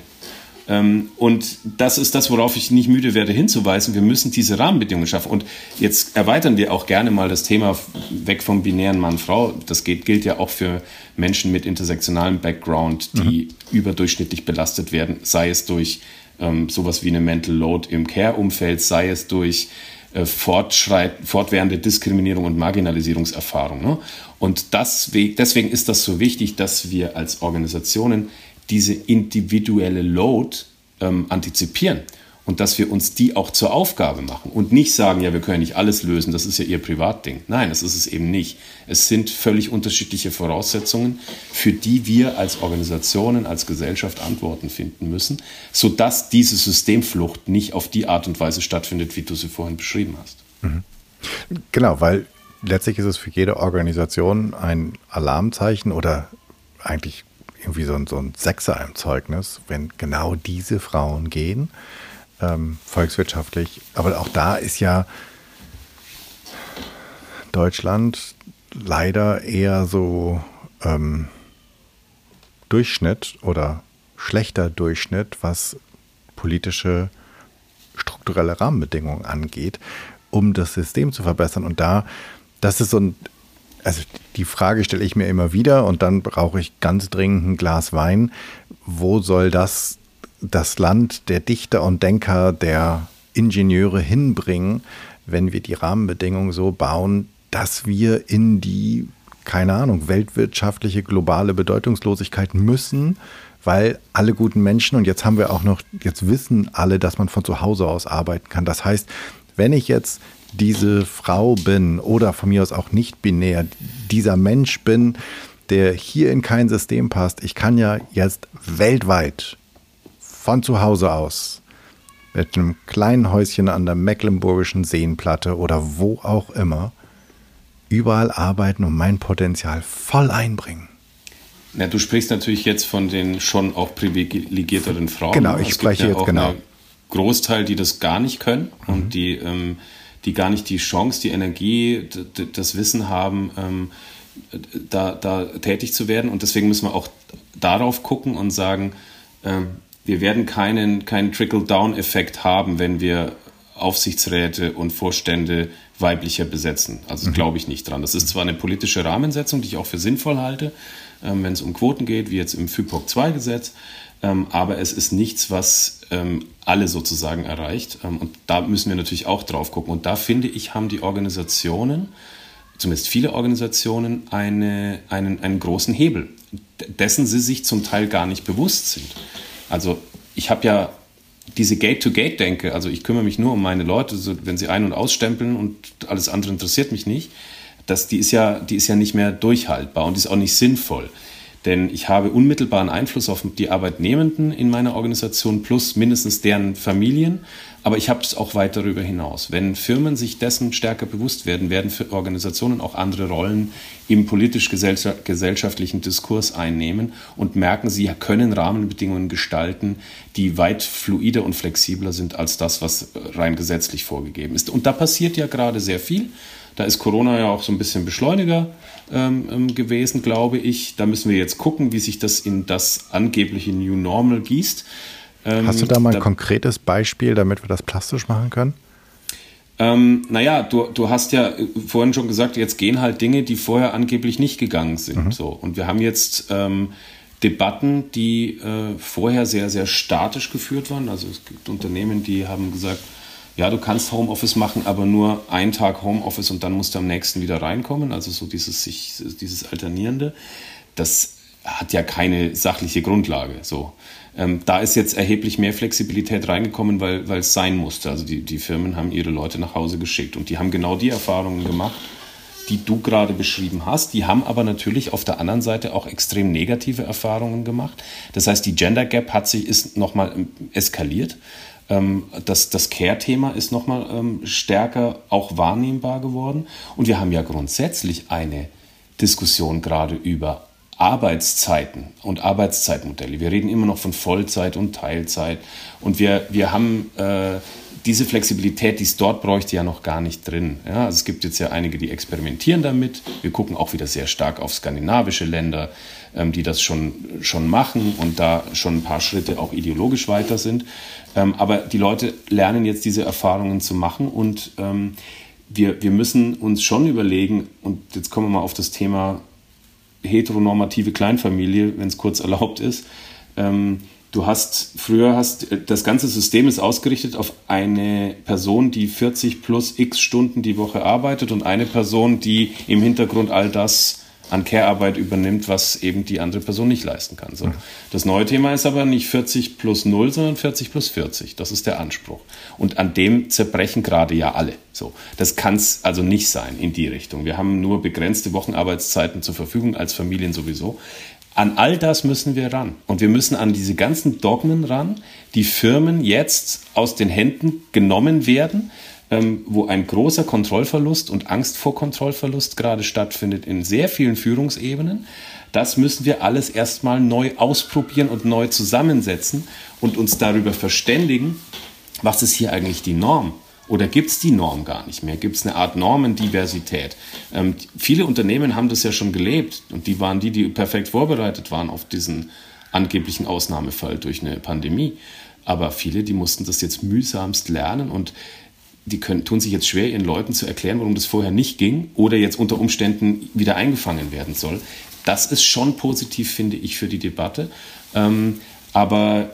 Ähm, und das ist das, worauf ich nicht müde werde hinzuweisen. Wir müssen diese Rahmenbedingungen schaffen. Und jetzt erweitern wir auch gerne mal das Thema weg vom binären Mann-Frau. Das geht, gilt ja auch für Menschen mit intersektionalem Background, die mhm. überdurchschnittlich belastet werden, sei es durch ähm, sowas wie eine Mental Load im Care-Umfeld, sei es durch äh, fortwährende Diskriminierung und Marginalisierungserfahrung. Ne? Und das, deswegen ist das so wichtig, dass wir als Organisationen diese individuelle Load ähm, antizipieren und dass wir uns die auch zur Aufgabe machen und nicht sagen, ja, wir können nicht alles lösen, das ist ja ihr Privatding. Nein, das ist es eben nicht. Es sind völlig unterschiedliche Voraussetzungen, für die wir als Organisationen, als Gesellschaft Antworten finden müssen, sodass diese Systemflucht nicht auf die Art und Weise stattfindet, wie du sie vorhin beschrieben hast. Mhm. Genau, weil letztlich ist es für jede Organisation ein Alarmzeichen oder eigentlich irgendwie so ein, so ein Sechser im Zeugnis, wenn genau diese Frauen gehen, ähm, volkswirtschaftlich. Aber auch da ist ja Deutschland leider eher so ähm, Durchschnitt oder schlechter Durchschnitt, was politische strukturelle Rahmenbedingungen angeht, um das System zu verbessern. Und da, das ist so ein also die Frage stelle ich mir immer wieder und dann brauche ich ganz dringend ein Glas Wein. Wo soll das das Land der Dichter und Denker, der Ingenieure hinbringen, wenn wir die Rahmenbedingungen so bauen, dass wir in die, keine Ahnung, weltwirtschaftliche globale Bedeutungslosigkeit müssen, weil alle guten Menschen, und jetzt haben wir auch noch, jetzt wissen alle, dass man von zu Hause aus arbeiten kann. Das heißt, wenn ich jetzt diese Frau bin oder von mir aus auch nicht binär, dieser Mensch bin, der hier in kein System passt. Ich kann ja jetzt weltweit von zu Hause aus mit einem kleinen Häuschen an der Mecklenburgischen Seenplatte oder wo auch immer überall arbeiten und mein Potenzial voll einbringen. Na, du sprichst natürlich jetzt von den schon auch privilegierteren Frauen. Genau, ich spreche ja jetzt genau. Großteil, die das gar nicht können mhm. und die ähm, die gar nicht die Chance, die Energie, das Wissen haben, ähm, da, da tätig zu werden. Und deswegen müssen wir auch darauf gucken und sagen, ähm, wir werden keinen, keinen Trickle-Down-Effekt haben, wenn wir Aufsichtsräte und Vorstände weiblicher besetzen. Also mhm. glaube ich nicht dran. Das ist zwar eine politische Rahmensetzung, die ich auch für sinnvoll halte, ähm, wenn es um Quoten geht, wie jetzt im FIPOC 2-Gesetz, ähm, aber es ist nichts, was ähm, alle sozusagen erreicht. Ähm, und da müssen wir natürlich auch drauf gucken. Und da finde ich, haben die Organisationen, zumindest viele Organisationen, eine, einen, einen großen Hebel, dessen sie sich zum Teil gar nicht bewusst sind. Also ich habe ja diese Gate-to-Gate-Denke, also ich kümmere mich nur um meine Leute, so, wenn sie ein- und ausstempeln und alles andere interessiert mich nicht, das, die, ist ja, die ist ja nicht mehr durchhaltbar und ist auch nicht sinnvoll. Denn ich habe unmittelbaren Einfluss auf die Arbeitnehmenden in meiner Organisation plus mindestens deren Familien. Aber ich habe es auch weit darüber hinaus. Wenn Firmen sich dessen stärker bewusst werden, werden für Organisationen auch andere Rollen im politisch-gesellschaftlichen Diskurs einnehmen und merken, sie können Rahmenbedingungen gestalten, die weit fluider und flexibler sind als das, was rein gesetzlich vorgegeben ist. Und da passiert ja gerade sehr viel. Da ist Corona ja auch so ein bisschen Beschleuniger ähm, ähm, gewesen, glaube ich. Da müssen wir jetzt gucken, wie sich das in das angebliche New Normal gießt. Ähm, Hast du da mal ein da, konkretes Beispiel, damit wir das plastisch machen können? Ähm, naja, du, du hast ja äh, vorhin schon gesagt, jetzt gehen halt Dinge, die vorher angeblich nicht gegangen sind. Mhm. So. Und wir haben jetzt ähm, Debatten, die äh, vorher sehr, sehr statisch geführt waren. Also es gibt Unternehmen, die haben gesagt, ja, du kannst Homeoffice machen, aber nur einen Tag Homeoffice und dann musst du am nächsten wieder reinkommen. Also so dieses, sich, dieses Alternierende. Das hat ja keine sachliche Grundlage. So. Ähm, da ist jetzt erheblich mehr Flexibilität reingekommen, weil, es sein musste. Also die, die Firmen haben ihre Leute nach Hause geschickt und die haben genau die Erfahrungen gemacht, die du gerade beschrieben hast. Die haben aber natürlich auf der anderen Seite auch extrem negative Erfahrungen gemacht. Das heißt, die Gender Gap hat sich ist nochmal ähm, eskaliert. Ähm, das, das Care-Thema ist nochmal ähm, stärker auch wahrnehmbar geworden. Und wir haben ja grundsätzlich eine Diskussion gerade über Arbeitszeiten und Arbeitszeitmodelle. Wir reden immer noch von Vollzeit und Teilzeit. Und wir, wir haben äh, diese Flexibilität, die es dort bräuchte, ja noch gar nicht drin. Ja, also es gibt jetzt ja einige, die experimentieren damit. Wir gucken auch wieder sehr stark auf skandinavische Länder, ähm, die das schon, schon machen und da schon ein paar Schritte auch ideologisch weiter sind. Ähm, aber die Leute lernen jetzt diese Erfahrungen zu machen und ähm, wir, wir müssen uns schon überlegen, und jetzt kommen wir mal auf das Thema heteronormative Kleinfamilie, wenn es kurz erlaubt ist. Ähm, du hast früher hast das ganze System ist ausgerichtet auf eine Person, die 40 plus x Stunden die Woche arbeitet und eine Person, die im Hintergrund all das an Care-Arbeit übernimmt, was eben die andere Person nicht leisten kann. So. Das neue Thema ist aber nicht 40 plus 0, sondern 40 plus 40. Das ist der Anspruch. Und an dem zerbrechen gerade ja alle. So. Das kann es also nicht sein in die Richtung. Wir haben nur begrenzte Wochenarbeitszeiten zur Verfügung als Familien sowieso. An all das müssen wir ran. Und wir müssen an diese ganzen Dogmen ran, die Firmen jetzt aus den Händen genommen werden, ähm, wo ein großer Kontrollverlust und Angst vor Kontrollverlust gerade stattfindet in sehr vielen Führungsebenen. Das müssen wir alles erstmal neu ausprobieren und neu zusammensetzen und uns darüber verständigen, was ist hier eigentlich die Norm? Oder gibt es die Norm gar nicht mehr? Gibt es eine Art Normendiversität? Ähm, viele Unternehmen haben das ja schon gelebt und die waren die, die perfekt vorbereitet waren auf diesen angeblichen Ausnahmefall durch eine Pandemie. Aber viele, die mussten das jetzt mühsamst lernen und die können, tun sich jetzt schwer, ihren Leuten zu erklären, warum das vorher nicht ging oder jetzt unter Umständen wieder eingefangen werden soll. Das ist schon positiv, finde ich, für die Debatte. Ähm, aber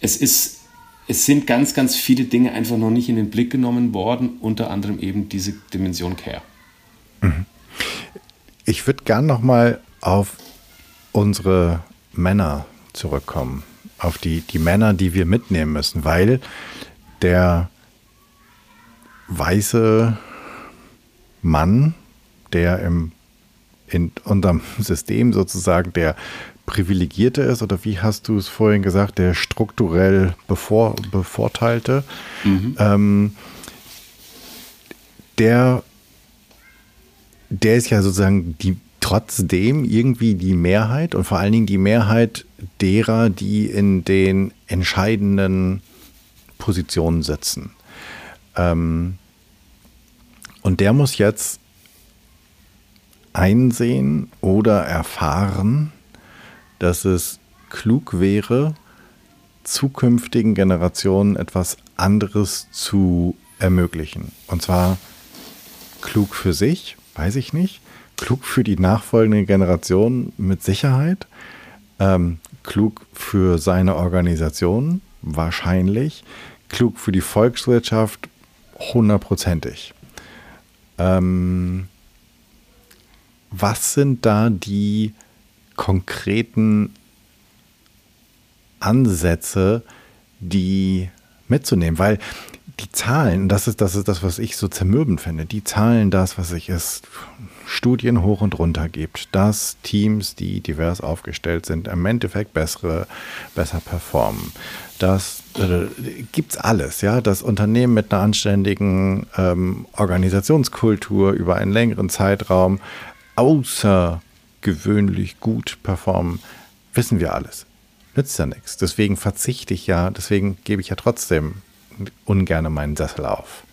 es, ist, es sind ganz, ganz viele Dinge einfach noch nicht in den Blick genommen worden, unter anderem eben diese Dimension Care. Mhm. Ich würde gern nochmal auf unsere Männer zurückkommen, auf die, die Männer, die wir mitnehmen müssen, weil der weiße Mann, der im, in unserem [LAUGHS] System sozusagen der Privilegierte ist, oder wie hast du es vorhin gesagt, der strukturell bevor, Bevorteilte, mhm. ähm, der, der ist ja sozusagen die, trotzdem irgendwie die Mehrheit und vor allen Dingen die Mehrheit derer, die in den entscheidenden Position sitzen. Ähm, und der muss jetzt einsehen oder erfahren, dass es klug wäre, zukünftigen Generationen etwas anderes zu ermöglichen. Und zwar klug für sich, weiß ich nicht, klug für die nachfolgende Generation mit Sicherheit, ähm, klug für seine Organisation wahrscheinlich, klug für die Volkswirtschaft hundertprozentig. Ähm, was sind da die konkreten Ansätze, die mitzunehmen? Weil die Zahlen, das ist, das ist das, was ich so zermürbend finde, die Zahlen das, was ich es Studien hoch und runter gibt, dass Teams, die divers aufgestellt sind, im Endeffekt bessere, besser performen. Das äh, gibt's alles, ja. Das Unternehmen mit einer anständigen ähm, Organisationskultur über einen längeren Zeitraum außergewöhnlich gut performen, wissen wir alles. Nützt ja nichts. Deswegen verzichte ich ja, deswegen gebe ich ja trotzdem ungern meinen Sessel auf.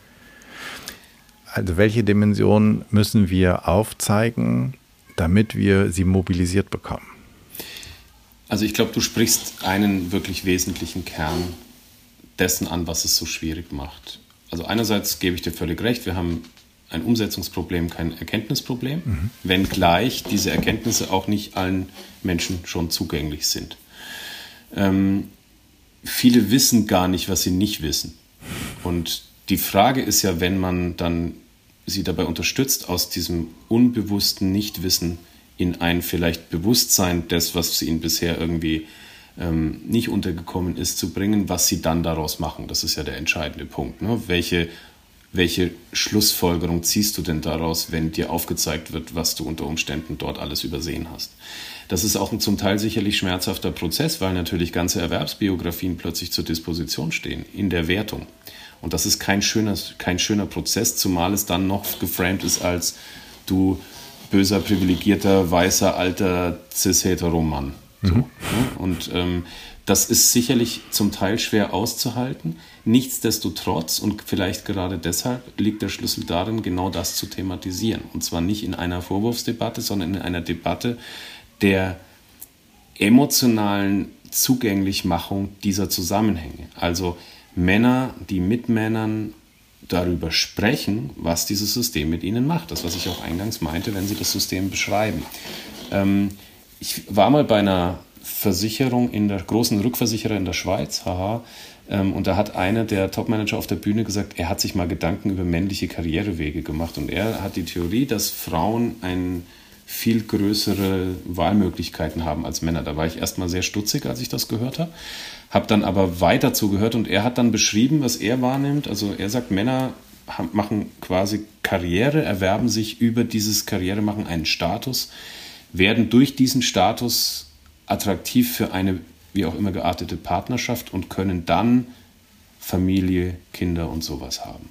Also welche Dimensionen müssen wir aufzeigen, damit wir sie mobilisiert bekommen? Also ich glaube, du sprichst einen wirklich wesentlichen Kern dessen an, was es so schwierig macht. Also einerseits gebe ich dir völlig recht, wir haben ein Umsetzungsproblem, kein Erkenntnisproblem, mhm. wenngleich diese Erkenntnisse auch nicht allen Menschen schon zugänglich sind. Ähm, viele wissen gar nicht, was sie nicht wissen. Und die Frage ist ja, wenn man dann sie dabei unterstützt, aus diesem unbewussten Nichtwissen in ein vielleicht Bewusstsein des, was ihnen bisher irgendwie ähm, nicht untergekommen ist, zu bringen, was sie dann daraus machen. Das ist ja der entscheidende Punkt. Ne? Welche, welche Schlussfolgerung ziehst du denn daraus, wenn dir aufgezeigt wird, was du unter Umständen dort alles übersehen hast? Das ist auch ein zum Teil sicherlich schmerzhafter Prozess, weil natürlich ganze Erwerbsbiografien plötzlich zur Disposition stehen in der Wertung. Und das ist kein schöner, kein schöner Prozess, zumal es dann noch geframed ist als du böser, privilegierter, weißer, alter, cis-hetero-Mann. So, mhm. Ne? Und ähm, das ist sicherlich zum Teil schwer auszuhalten. Nichtsdestotrotz und vielleicht gerade deshalb liegt der Schlüssel darin, genau das zu thematisieren. Und zwar nicht in einer Vorwurfsdebatte, sondern in einer Debatte, der emotionalen Zugänglichmachung dieser Zusammenhänge. Also Männer, die mit Männern darüber sprechen, was dieses System mit ihnen macht. Das, was ich auch eingangs meinte, wenn sie das System beschreiben. Ähm, ich war mal bei einer Versicherung in der großen Rückversicherer in der Schweiz, haha, ähm, und da hat einer der Topmanager auf der Bühne gesagt, er hat sich mal Gedanken über männliche Karrierewege gemacht und er hat die Theorie, dass Frauen ein viel größere Wahlmöglichkeiten haben als Männer. Da war ich erstmal sehr stutzig, als ich das gehört habe, habe dann aber weiter zugehört und er hat dann beschrieben, was er wahrnimmt. Also er sagt, Männer machen quasi Karriere, erwerben sich über dieses Karrieremachen einen Status, werden durch diesen Status attraktiv für eine wie auch immer geartete Partnerschaft und können dann Familie, Kinder und sowas haben.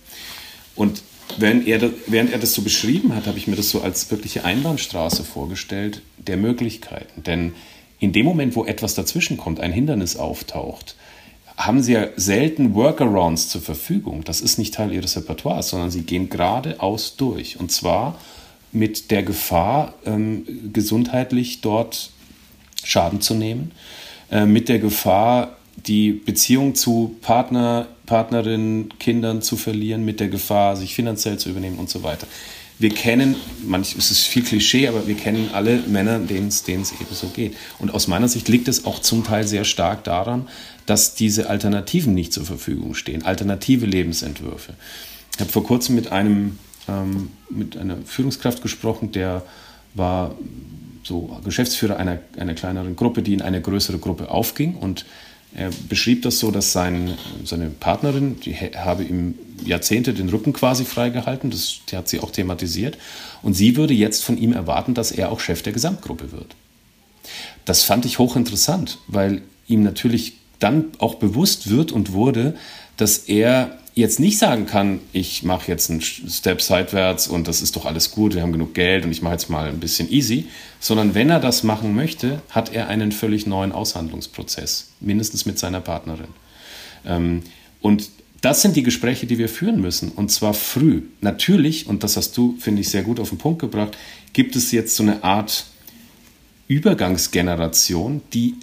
Und wenn er, während er das so beschrieben hat, habe ich mir das so als wirkliche Einbahnstraße vorgestellt der Möglichkeiten. Denn in dem Moment, wo etwas dazwischen kommt, ein Hindernis auftaucht, haben sie ja selten Workarounds zur Verfügung. Das ist nicht Teil ihres Repertoires, sondern sie gehen geradeaus durch. Und zwar mit der Gefahr, ähm, gesundheitlich dort Schaden zu nehmen, äh, mit der Gefahr, die Beziehung zu Partner, Partnerinnen, Kindern zu verlieren, mit der Gefahr, sich finanziell zu übernehmen und so weiter. Wir kennen, manch, es ist viel Klischee, aber wir kennen alle Männer, denen es eben so geht. Und aus meiner Sicht liegt es auch zum Teil sehr stark daran, dass diese Alternativen nicht zur Verfügung stehen, alternative Lebensentwürfe. Ich habe vor kurzem mit einem ähm, mit einer Führungskraft gesprochen, der war so Geschäftsführer einer, einer kleineren Gruppe, die in eine größere Gruppe aufging und er beschrieb das so, dass sein, seine Partnerin, die habe ihm Jahrzehnte den Rücken quasi freigehalten, das die hat sie auch thematisiert, und sie würde jetzt von ihm erwarten, dass er auch Chef der Gesamtgruppe wird. Das fand ich hochinteressant, weil ihm natürlich dann auch bewusst wird und wurde, dass er jetzt nicht sagen kann, ich mache jetzt einen Step seitwärts und das ist doch alles gut, wir haben genug Geld und ich mache jetzt mal ein bisschen easy, sondern wenn er das machen möchte, hat er einen völlig neuen Aushandlungsprozess, mindestens mit seiner Partnerin. Ähm, und das sind die Gespräche, die wir führen müssen, und zwar früh. Natürlich, und das hast du, finde ich, sehr gut auf den Punkt gebracht, gibt es jetzt so eine Art Übergangsgeneration, die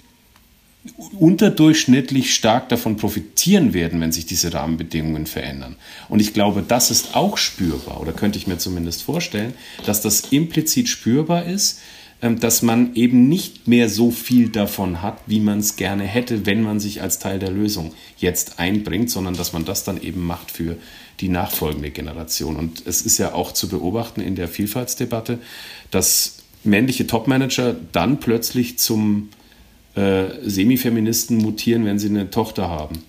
unterdurchschnittlich stark davon profitieren werden, wenn sich diese Rahmenbedingungen verändern. Und ich glaube, das ist auch spürbar, oder könnte ich mir zumindest vorstellen, dass das implizit spürbar ist, ähm, dass man eben nicht mehr so viel davon hat, wie man es gerne hätte, wenn man sich als Teil der Lösung jetzt einbringt, sondern dass man das dann eben macht für die nachfolgende Generation. Und es ist ja auch zu beobachten in der Vielfaltsdebatte, dass männliche Topmanager dann plötzlich zum äh, Semifeministen mutieren, wenn sie eine Tochter haben.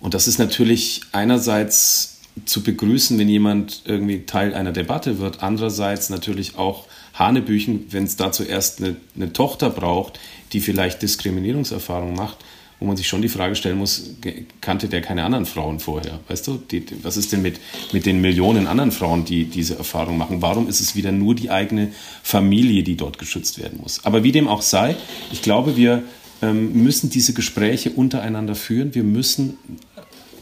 Und das ist natürlich einerseits zu begrüßen, wenn jemand irgendwie Teil einer Debatte wird, andererseits natürlich auch Hanebüchen, wenn es dazu erst eine, eine Tochter braucht, die vielleicht Diskriminierungserfahrung macht, wo man sich schon die Frage stellen muss, kannte der keine anderen Frauen vorher? Weißt du, die, was ist denn mit, mit den Millionen anderen Frauen, die diese Erfahrung machen? Warum ist es wieder nur die eigene Familie, die dort geschützt werden muss? Aber wie dem auch sei, ich glaube, wir ähm, müssen diese Gespräche untereinander führen. Wir müssen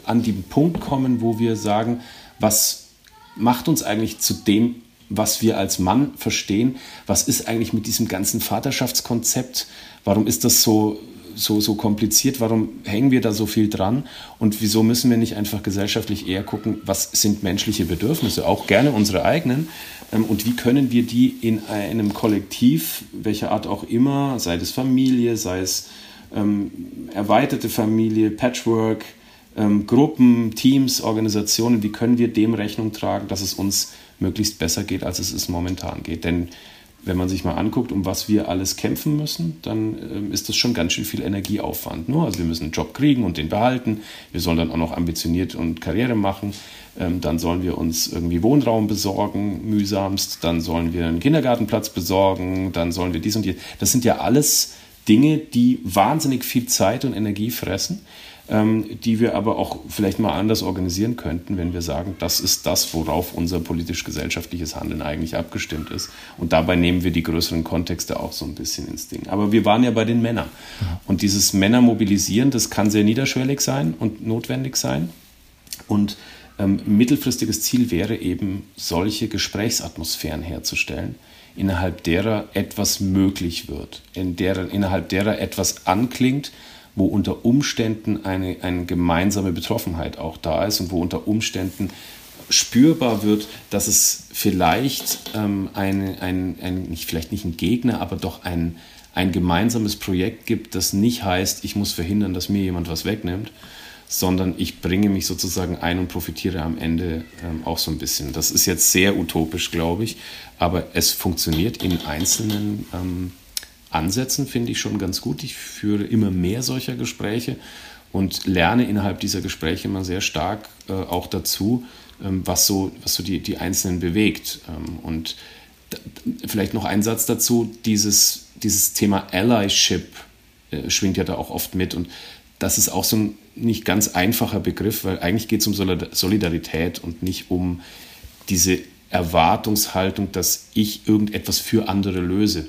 an den Punkt kommen, wo wir sagen, was macht uns eigentlich zu dem, was wir als Mann verstehen? Was ist eigentlich mit diesem ganzen Vaterschaftskonzept? Warum ist das so so, so kompliziert? Warum hängen wir da so viel dran? Und wieso müssen wir nicht einfach gesellschaftlich eher gucken, was sind menschliche Bedürfnisse, auch gerne unsere eigenen? Ähm, und wie können wir die in einem Kollektiv, welcher Art auch immer, sei es Familie, sei es ähm, erweiterte Familie, Patchwork, ähm, Gruppen, Teams, Organisationen, wie können wir dem Rechnung tragen, dass es uns möglichst besser geht, als es es momentan geht? Denn wenn man sich mal anguckt, um was wir alles kämpfen müssen, dann ähm, ist das schon ganz schön viel Energieaufwand. Nur, also wir müssen einen Job kriegen und den behalten. Wir sollen dann auch noch ambitioniert und Karriere machen. Ähm, dann sollen wir uns irgendwie Wohnraum besorgen, mühsamst. Dann sollen wir einen Kindergartenplatz besorgen. Dann sollen wir dies und jenes. Das sind ja alles Dinge, die wahnsinnig viel Zeit und Energie fressen die wir aber auch vielleicht mal anders organisieren könnten, wenn wir sagen, das ist das, worauf unser politisch-gesellschaftliches Handeln eigentlich abgestimmt ist. Und dabei nehmen wir die größeren Kontexte auch so ein bisschen ins Ding. Aber wir waren ja bei den Männern. Und dieses Männer mobilisieren, das kann sehr niederschwellig sein und notwendig sein. Und ähm, mittelfristiges Ziel wäre eben, solche Gesprächsatmosphären herzustellen, innerhalb derer etwas möglich wird, in der, innerhalb derer etwas anklingt, wo unter Umständen eine, eine gemeinsame Betroffenheit auch da ist und wo unter Umständen spürbar wird, dass es vielleicht ähm, ein, ein, ein, nicht, vielleicht nicht ein Gegner, aber doch ein, ein gemeinsames Projekt gibt, das nicht heißt, ich muss verhindern, dass mir jemand was wegnimmt, sondern ich bringe mich sozusagen ein und profitiere am Ende ähm, auch so ein bisschen. Das ist jetzt sehr utopisch, glaube ich, aber es funktioniert in einzelnen ähm, Ansätzen finde ich schon ganz gut. Ich führe immer mehr solcher Gespräche und lerne innerhalb dieser Gespräche immer sehr stark äh, auch dazu, ähm, was so, was so die, die Einzelnen bewegt. Ähm, und vielleicht noch ein Satz dazu, dieses, dieses Thema Allyship äh, schwingt ja da auch oft mit und das ist auch so ein nicht ganz einfacher Begriff, weil eigentlich geht es um Solidarität und nicht um diese Erwartungshaltung, dass ich irgendetwas für andere löse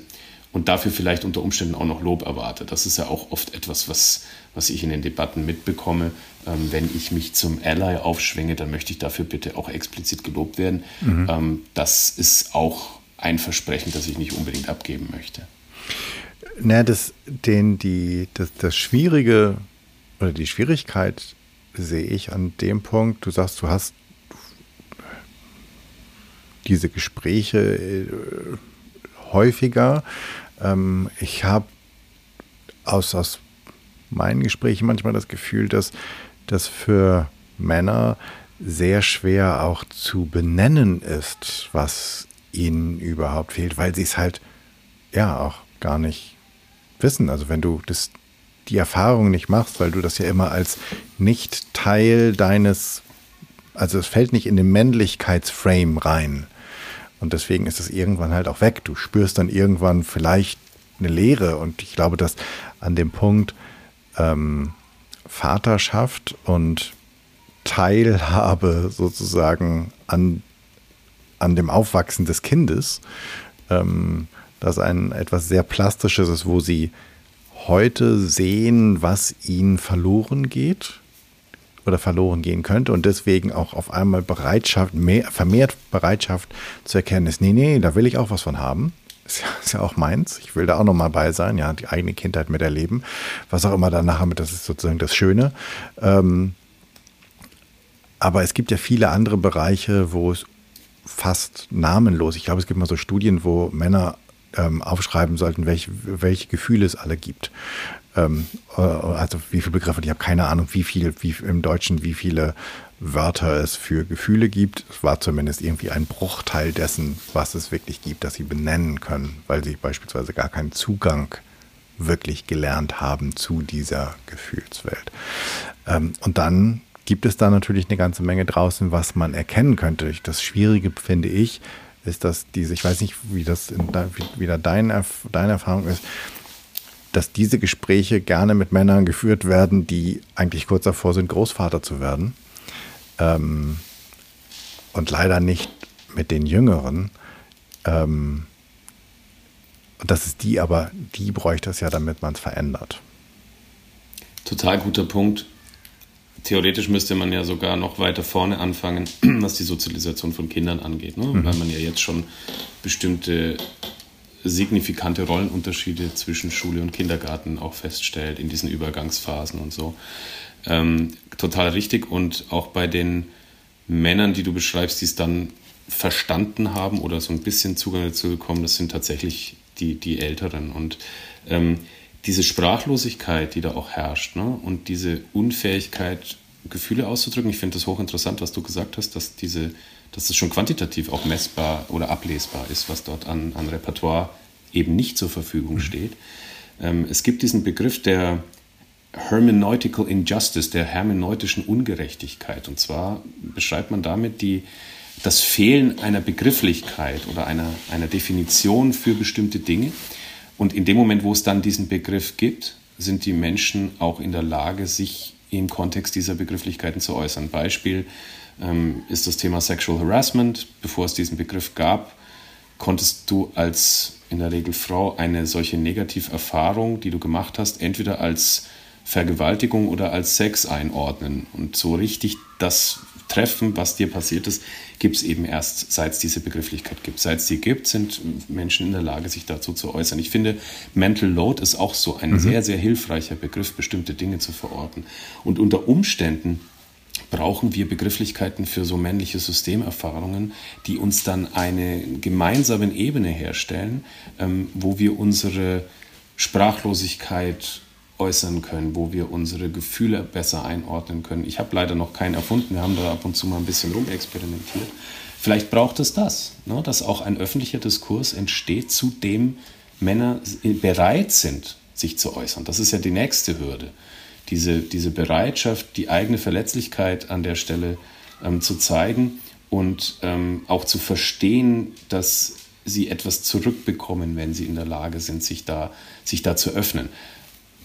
und dafür vielleicht unter Umständen auch noch Lob erwarte. Das ist ja auch oft etwas, was, was ich in den Debatten mitbekomme. Ähm, wenn ich mich zum Ally aufschwinge, dann möchte ich dafür bitte auch explizit gelobt werden. Mhm. Ähm, das ist auch ein Versprechen, das ich nicht unbedingt abgeben möchte. Na, das, den, die, das, das Schwierige oder die Schwierigkeit sehe ich an dem Punkt, du sagst, du hast diese Gespräche äh, häufiger ähm, ich habe aus, aus meinen Gesprächen manchmal das Gefühl, dass das für Männer sehr schwer auch zu benennen ist, was ihnen überhaupt fehlt, weil sie es halt ja auch gar nicht wissen. Also wenn du das, die Erfahrung nicht machst, weil du das ja immer als nicht Teil deines, also es fällt nicht in den Männlichkeitsframe rein. Und deswegen ist es irgendwann halt auch weg. Du spürst dann irgendwann vielleicht eine Leere. Und ich glaube, dass an dem Punkt ähm, Vaterschaft und Teilhabe sozusagen an, an dem Aufwachsen des Kindes, ähm, das ein etwas sehr Plastisches ist, wo sie heute sehen, was ihnen verloren geht oder verloren gehen könnte und deswegen auch auf einmal Bereitschaft, mehr, vermehrt Bereitschaft zu erkennen ist, nee, nee, da will ich auch was von haben. Ist ja, ist ja auch meins. Ich will da auch nochmal bei sein, ja, die eigene Kindheit miterleben. Was auch immer danach mit, das ist sozusagen das Schöne. Ähm, aber es gibt ja viele andere Bereiche, wo es fast namenlos, ich glaube, es gibt mal so Studien, wo Männer ähm, aufschreiben sollten, welche, welche Gefühle es alle gibt ähm, äh, also wie viele Begriffe, ich habe keine Ahnung, wie viel, wie im Deutschen, wie viele Wörter es für Gefühle gibt. Es war zumindest irgendwie ein Bruchteil dessen, was es wirklich gibt, dass sie benennen können, weil sie beispielsweise gar keinen Zugang wirklich gelernt haben zu dieser Gefühlswelt. Ähm, und dann gibt es da natürlich eine ganze Menge draußen, was man erkennen könnte. Das Schwierige finde ich, ist, dass diese, ich weiß nicht, wie das in, wie, wieder dein, deine Erfahrung ist, dass diese Gespräche gerne mit Männern geführt werden, die eigentlich kurz davor sind, Großvater zu werden. Ähm, und leider nicht mit den Jüngeren. Ähm, und das ist die, aber die bräuchte es ja, damit man es verändert. Total guter Punkt. Theoretisch müsste man ja sogar noch weiter vorne anfangen, [CLEARS THROAT] was die Sozialisation von Kindern angeht, ne? mhm. weil man ja jetzt schon bestimmte signifikante Rollenunterschiede zwischen Schule und Kindergarten auch feststellt in diesen Übergangsphasen und so. Ähm, total richtig und auch bei den Männern, die du beschreibst, die es dann verstanden haben oder so ein bisschen Zugang dazu bekommen, das sind tatsächlich die, die Älteren. Und ähm, diese Sprachlosigkeit, die da auch herrscht, ne? und diese Unfähigkeit, Gefühle auszudrücken, ich finde das hochinteressant, was du gesagt hast, dass diese, dass das schon quantitativ auch messbar oder ablesbar ist, was dort an, an Repertoire eben nicht zur Verfügung mhm. steht. Ähm, es gibt diesen Begriff der Hermeneutical Injustice, der hermeneutischen Ungerechtigkeit. Und zwar beschreibt man damit die, das Fehlen einer Begrifflichkeit oder einer, einer Definition für bestimmte Dinge. Und in dem Moment, wo es dann diesen Begriff gibt, sind die Menschen auch in der Lage, sich im Kontext dieser Begrifflichkeiten zu äußern. Beispiel ist das Thema Sexual Harassment. Bevor es diesen Begriff gab, konntest du als in der Regel Frau eine solche Negativerfahrung, die du gemacht hast, entweder als Vergewaltigung oder als Sex einordnen. Und so richtig das treffen, was dir passiert ist, gibt es eben erst, seit es diese Begrifflichkeit gibt. Seit es die gibt, sind Menschen in der Lage, sich dazu zu äußern. Ich finde, Mental Load ist auch so ein mhm. sehr, sehr hilfreicher Begriff, bestimmte Dinge zu verorten. Und unter Umständen brauchen wir Begrifflichkeiten für so männliche Systemerfahrungen, die uns dann eine gemeinsame Ebene herstellen, ähm, wo wir unsere Sprachlosigkeit äußern können, wo wir unsere Gefühle besser einordnen können. Ich habe leider noch keinen erfunden, wir haben da ab und zu mal ein bisschen rumexperimentiert. Vielleicht braucht es das, ne, dass auch ein öffentlicher Diskurs entsteht, zu dem Männer bereit sind, sich zu äußern. Das ist ja die nächste Hürde. Diese, diese Bereitschaft, die eigene Verletzlichkeit an der Stelle ähm, zu zeigen und ähm, auch zu verstehen, dass sie etwas zurückbekommen, wenn sie in der Lage sind, sich da, sich da zu öffnen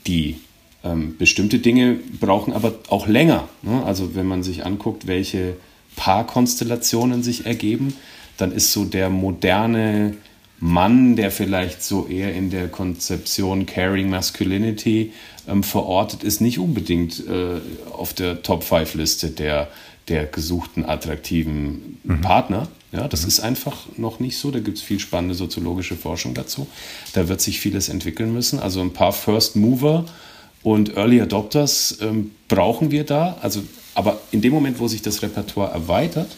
die ähm, bestimmte Dinge brauchen aber auch länger. Ne? Also wenn man sich anguckt, welche Paarkonstellationen sich ergeben, dann ist so der moderne Mann, der vielleicht so eher in der Konzeption Caring Masculinity ähm, verortet ist, nicht unbedingt äh, auf der Top-5-Liste der, der gesuchten attraktiven mhm. Partner. Ja, das mhm. ist einfach noch nicht so. Da gibt es viel spannende soziologische Forschung dazu. Da wird sich vieles entwickeln müssen. Also ein paar First Mover und Early Adopters ähm, brauchen wir da. Also, aber in dem Moment, wo sich das Repertoire erweitert,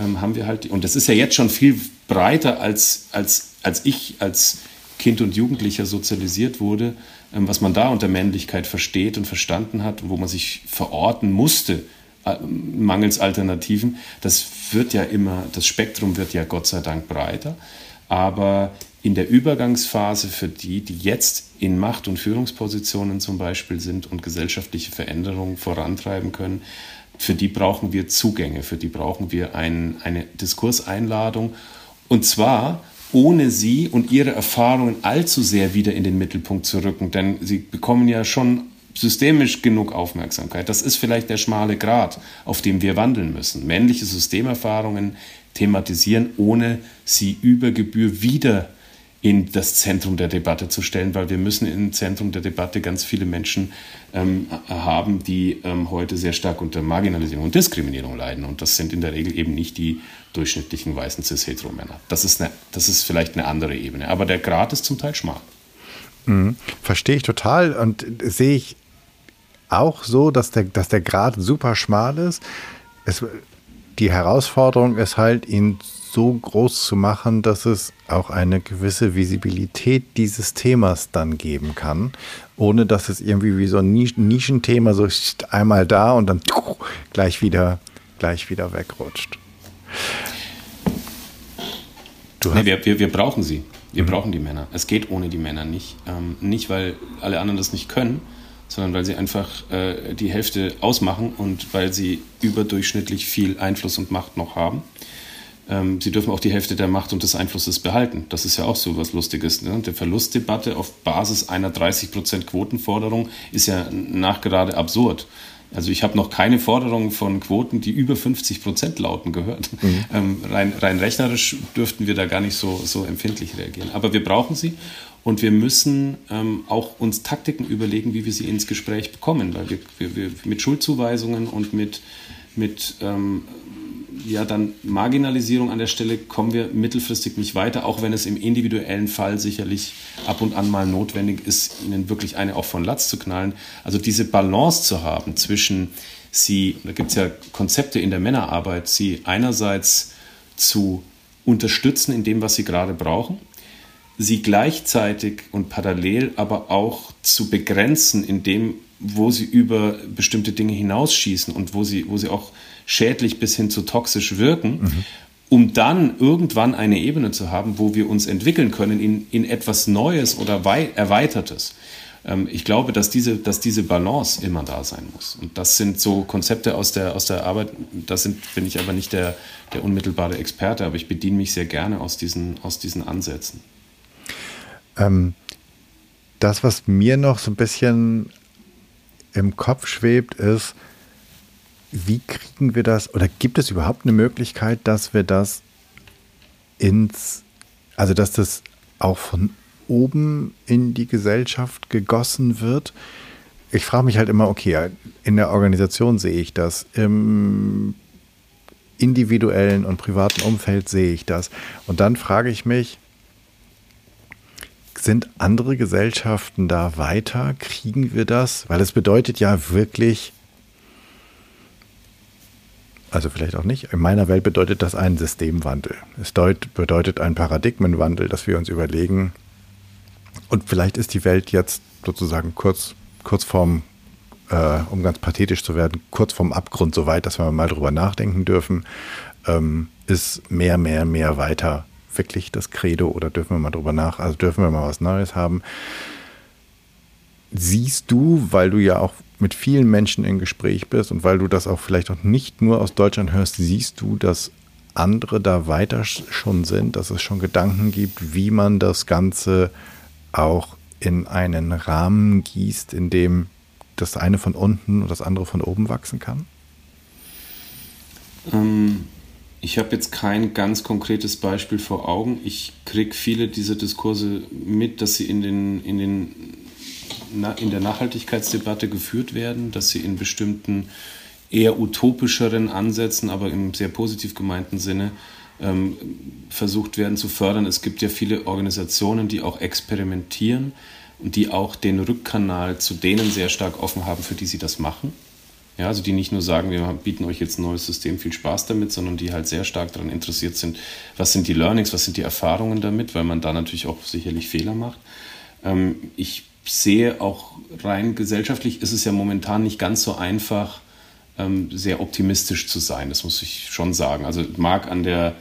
ähm, haben wir halt, und das ist ja jetzt schon viel breiter, als, als, als ich als Kind und Jugendlicher sozialisiert wurde, ähm, was man da unter Männlichkeit versteht und verstanden hat, wo man sich verorten musste äh, mangels Alternativen. Das wird ja immer, das Spektrum wird ja Gott sei Dank breiter. Aber in der Übergangsphase für die, die jetzt in Macht- und Führungspositionen zum Beispiel sind und gesellschaftliche Veränderungen vorantreiben können, für die brauchen wir Zugänge, für die brauchen wir ein, eine Diskurseinladung. Und zwar ohne sie und ihre Erfahrungen allzu sehr wieder in den Mittelpunkt zu rücken. Denn sie bekommen ja schon systemisch genug Aufmerksamkeit. Das ist vielleicht der schmale Grat, auf dem wir wandeln müssen. Männliche Systemerfahrungen thematisieren, ohne sie über Gebühr wieder in das Zentrum der Debatte zu stellen, weil wir müssen im Zentrum der Debatte ganz viele Menschen ähm, haben, die ähm, heute sehr stark unter Marginalisierung und Diskriminierung leiden. Und das sind in der Regel eben nicht die durchschnittlichen weißen cis-hetero-Männer. Das, ist das ist vielleicht eine andere Ebene. Aber der Grad ist zum Teil schmal. Mhm. Verstehe ich total und sehe ich auch so, dass der, dass der Grad super schmal ist. Es, die Herausforderung ist halt, ihn so groß zu machen, dass es auch eine gewisse Visibilität dieses Themas dann geben kann, ohne dass es irgendwie wie so ein Nischenthema so einmal da und dann gleich wieder, gleich wieder wegrutscht. Nee, wir, wir, wir brauchen sie. Wir mhm. brauchen die Männer. Es geht ohne die Männer nicht. Ähm, nicht, weil alle anderen das nicht können, sondern weil sie einfach äh, die Hälfte ausmachen und weil sie überdurchschnittlich viel Einfluss und Macht noch haben. Ähm, sie dürfen auch die Hälfte der Macht und des Einflusses behalten. Das ist ja auch so was Lustiges. Ne? Die Verlustdebatte auf Basis einer 30% Quotenforderung ist ja nachgerade absurd. Also ich habe noch keine Forderungen von Quoten, die über 50 Prozent lauten, gehört. Mhm. Ähm, rein, rein rechnerisch dürften wir da gar nicht so, so empfindlich reagieren. Aber wir brauchen sie und wir müssen ähm, auch uns Taktiken überlegen, wie wir sie ins Gespräch bekommen, weil wir, wir, wir mit Schuldzuweisungen und mit, mit ähm, ja dann Marginalisierung an der Stelle kommen wir mittelfristig nicht weiter, auch wenn es im individuellen Fall sicherlich ab und an mal notwendig ist, ihnen wirklich eine auch von Latz zu knallen. Also diese Balance zu haben zwischen sie, da gibt es ja Konzepte in der Männerarbeit, sie einerseits zu unterstützen in dem, was sie gerade brauchen, sie gleichzeitig und parallel aber auch zu begrenzen in dem, wo sie über bestimmte Dinge hinausschießen und wo sie, wo sie auch schädlich bis hin zu toxisch wirken, mhm. um dann irgendwann eine Ebene zu haben, wo wir uns entwickeln können in, in etwas Neues oder Erweitertes. Ähm, ich glaube, dass diese, dass diese Balance immer da sein muss. Und das sind so Konzepte aus der, aus der Arbeit, da bin ich aber nicht der, der unmittelbare Experte, aber ich bediene mich sehr gerne aus diesen, aus diesen Ansätzen. Ähm, das, was mir noch so ein bisschen im Kopf schwebt, ist, wie kriegen wir das oder gibt es überhaupt eine Möglichkeit, dass wir das ins, also dass das auch von oben in die Gesellschaft gegossen wird? Ich frage mich halt immer, okay, in der Organisation sehe ich das, im individuellen und privaten Umfeld sehe ich das. Und dann frage ich mich, sind andere Gesellschaften da weiter? Kriegen wir das? Weil es bedeutet ja wirklich also vielleicht auch nicht. In meiner Welt bedeutet das einen Systemwandel. Es bedeutet einen Paradigmenwandel, dass wir uns überlegen, und vielleicht ist die Welt jetzt sozusagen kurz, kurz vorm, äh, um ganz pathetisch zu werden, kurz vorm Abgrund so weit, dass wir mal drüber nachdenken dürfen, ähm, ist mehr, mehr, mehr weiter wirklich das Credo oder dürfen wir mal drüber nach, also dürfen wir mal was Neues haben. Siehst du, weil du ja auch mit vielen Menschen im Gespräch bist und weil du das auch vielleicht auch nicht nur aus Deutschland hörst, siehst du, dass andere da weiter schon sind, dass es schon Gedanken gibt, wie man das Ganze auch in einen Rahmen gießt, in dem das eine von unten und das andere von oben wachsen kann? Ähm, ich habe jetzt kein ganz konkretes Beispiel vor Augen. Ich kriege viele dieser Diskurse mit, dass sie in den, in den in der Nachhaltigkeitsdebatte geführt werden, dass sie in bestimmten eher utopischeren Ansätzen, aber im sehr positiv gemeinten Sinne ähm, versucht werden zu fördern. Es gibt ja viele Organisationen, die auch experimentieren und die auch den Rückkanal zu denen sehr stark offen haben, für die sie das machen. Ja, also die nicht nur sagen, wir bieten euch jetzt ein neues System, viel Spaß damit, sondern die halt sehr stark daran interessiert sind, was sind die Learnings, was sind die Erfahrungen damit, weil man da natürlich auch sicherlich Fehler macht. Ähm, ich sehe, auch rein gesellschaftlich ist es ja momentan nicht ganz so einfach, ähm, sehr optimistisch zu sein. Das muss ich schon sagen. Also mag an der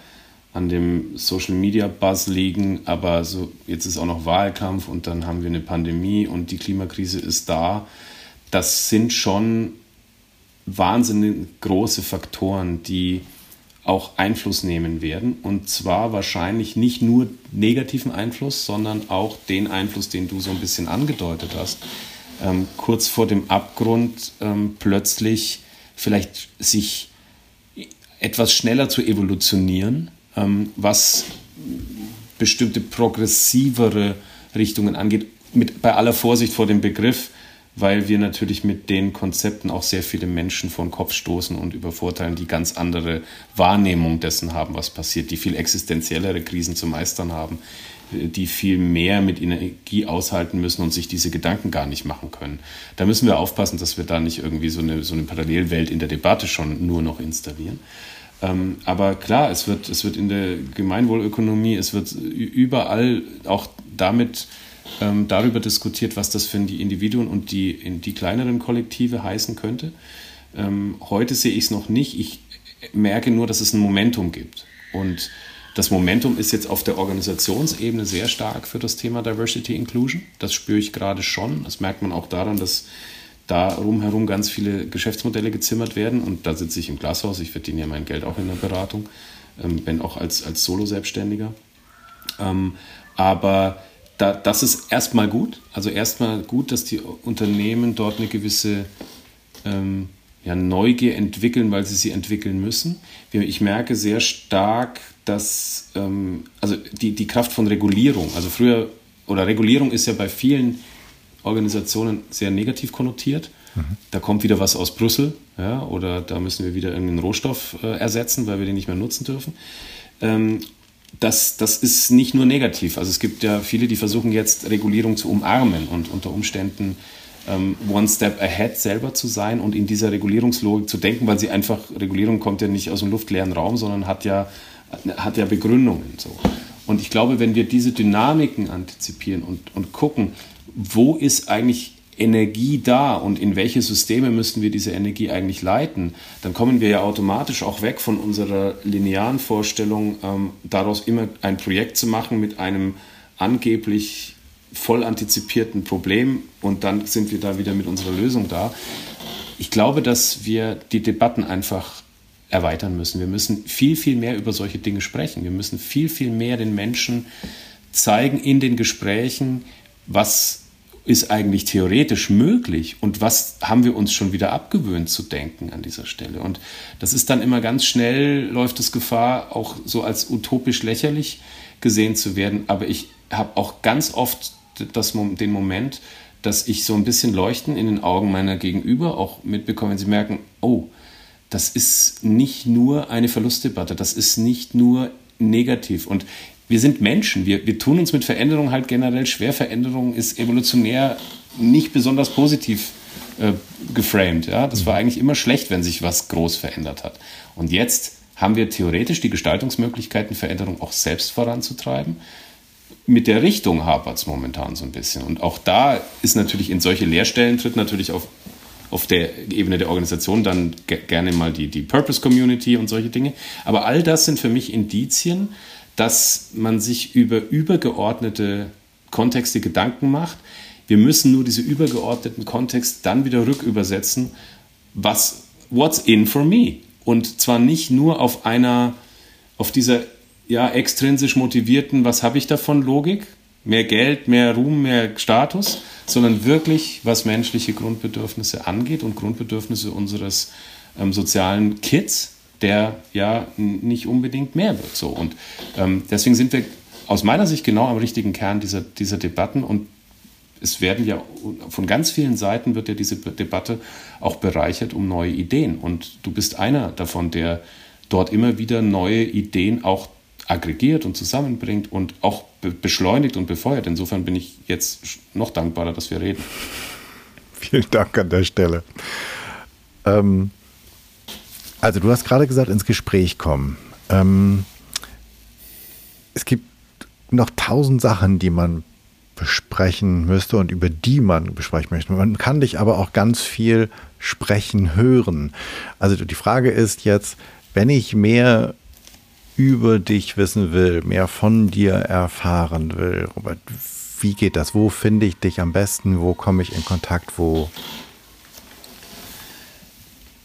an dem Social Media Buzz liegen, aber so jetzt ist auch noch Wahlkampf und dann haben wir eine Pandemie und die Klimakrise ist da. Das sind schon wahnsinnig große Faktoren, die auch Einfluss nehmen werden. Und zwar wahrscheinlich nicht nur negativen Einfluss, sondern auch den Einfluss, den du so ein bisschen angedeutet hast. Ähm, kurz vor dem Abgrund ähm, plötzlich vielleicht sich etwas schneller zu evolutionieren, ähm, was bestimmte progressivere Richtungen angeht, mit, bei aller Vorsicht vor dem Begriff, weil wir natürlich mit den Konzepten auch sehr viele Menschen vor den Kopf stoßen und übervorteilen, die ganz andere Wahrnehmung dessen haben, was passiert, die viel existenziellere Krisen zu meistern haben, die viel mehr mit Energie aushalten müssen und sich diese Gedanken gar nicht machen können. Da müssen wir aufpassen, dass wir da nicht irgendwie so eine, so eine Parallelwelt in der Debatte schon nur noch installieren. Ähm, aber klar, es wird, es wird in der Gemeinwohlökonomie, es wird überall auch damit ähm, darüber diskutiert, was das für die Individuen und die, in die kleineren Kollektive heißen könnte. Ähm, heute sehe ich es noch nicht. Ich merke nur, dass es ein Momentum gibt. Und das Momentum ist jetzt auf der Organisationsebene sehr stark für das Thema Diversity Inclusion. Das spüre ich gerade schon. Das merkt man auch daran, dass darum herum ganz viele Geschäftsmodelle gezimmert werden. Und da sitze ich im Glashaus, ich verdiene ja mein Geld auch in der Beratung, ähm, wenn auch als, als Solo-Selbstständiger. Ähm, aber da, das ist erstmal gut. Also erstmal gut, dass die Unternehmen dort eine gewisse ähm, ja, Neugier entwickeln, weil sie sie entwickeln müssen. Ich merke sehr stark, dass ähm, also die, die Kraft von Regulierung, also früher, oder Regulierung ist ja bei vielen Organisationen sehr negativ konnotiert. Mhm. Da kommt wieder was aus Brüssel, ja, oder da müssen wir wieder irgendeinen Rohstoff äh, ersetzen, weil wir den nicht mehr nutzen dürfen. Ähm, das, das ist nicht nur negativ. Also es gibt ja viele, die versuchen jetzt Regulierung zu umarmen und unter Umständen ähm, one step ahead selber zu sein und in dieser Regulierungslogik zu denken, weil sie einfach, Regulierung kommt ja nicht aus dem luftleeren Raum, sondern hat ja, hat ja Begründungen. So. Und ich glaube, wenn wir diese Dynamiken antizipieren und, und gucken, wo ist eigentlich Energie da und in welche Systeme müssten wir diese Energie eigentlich leiten, dann kommen wir ja automatisch auch weg von unserer linearen Vorstellung, ähm, daraus immer ein Projekt zu machen mit einem angeblich voll antizipierten Problem und dann sind wir da wieder mit unserer Lösung da. Ich glaube, dass wir die Debatten einfach erweitern müssen. Wir müssen viel, viel mehr über solche Dinge sprechen. Wir müssen viel, viel mehr den Menschen zeigen in den Gesprächen, was ist eigentlich theoretisch möglich und was haben wir uns schon wieder abgewöhnt zu denken an dieser Stelle. Und das ist dann immer ganz schnell, läuft es Gefahr, auch so als utopisch lächerlich gesehen zu werden. Aber ich habe auch ganz oft das, den Moment, dass ich so ein bisschen Leuchten in den Augen meiner Gegenüber auch mitbekomme, wenn sie merken, oh, das ist nicht nur eine Verlustdebatte, das ist nicht nur negativ. Und wir sind Menschen, wir, wir tun uns mit Veränderung halt generell schwer. Veränderung ist evolutionär nicht besonders positiv äh, geframed. Ja? Das war eigentlich immer schlecht, wenn sich was groß verändert hat. Und jetzt haben wir theoretisch die Gestaltungsmöglichkeiten, Veränderung auch selbst voranzutreiben. Mit der Richtung hapert es momentan so ein bisschen. Und auch da ist natürlich in solche Leerstellen tritt natürlich auf, auf der Ebene der Organisation dann gerne mal die, die Purpose Community und solche Dinge. Aber all das sind für mich Indizien, dass man sich über übergeordnete Kontexte Gedanken macht. Wir müssen nur diese übergeordneten Kontexte dann wieder rückübersetzen, was what's in for me? Und zwar nicht nur auf einer auf dieser ja extrinsisch motivierten, was habe ich davon Logik, mehr Geld, mehr Ruhm, mehr Status, sondern wirklich was menschliche Grundbedürfnisse angeht und Grundbedürfnisse unseres ähm, sozialen Kids der ja nicht unbedingt mehr wird. So. Und ähm, deswegen sind wir aus meiner Sicht genau am richtigen Kern dieser, dieser Debatten und es werden ja von ganz vielen Seiten wird ja diese Debatte auch bereichert um neue Ideen. Und du bist einer davon, der dort immer wieder neue Ideen auch aggregiert und zusammenbringt und auch beschleunigt und befeuert. Insofern bin ich jetzt noch dankbarer, dass wir reden. Vielen Dank an der Stelle. Ähm, also du hast gerade gesagt, ins Gespräch kommen. Ähm, es gibt noch tausend Sachen, die man besprechen müsste und über die man besprechen möchte. Man kann dich aber auch ganz viel sprechen hören. Also die Frage ist jetzt, wenn ich mehr über dich wissen will, mehr von dir erfahren will, Robert, wie geht das? Wo finde ich dich am besten? Wo komme ich in Kontakt? Wo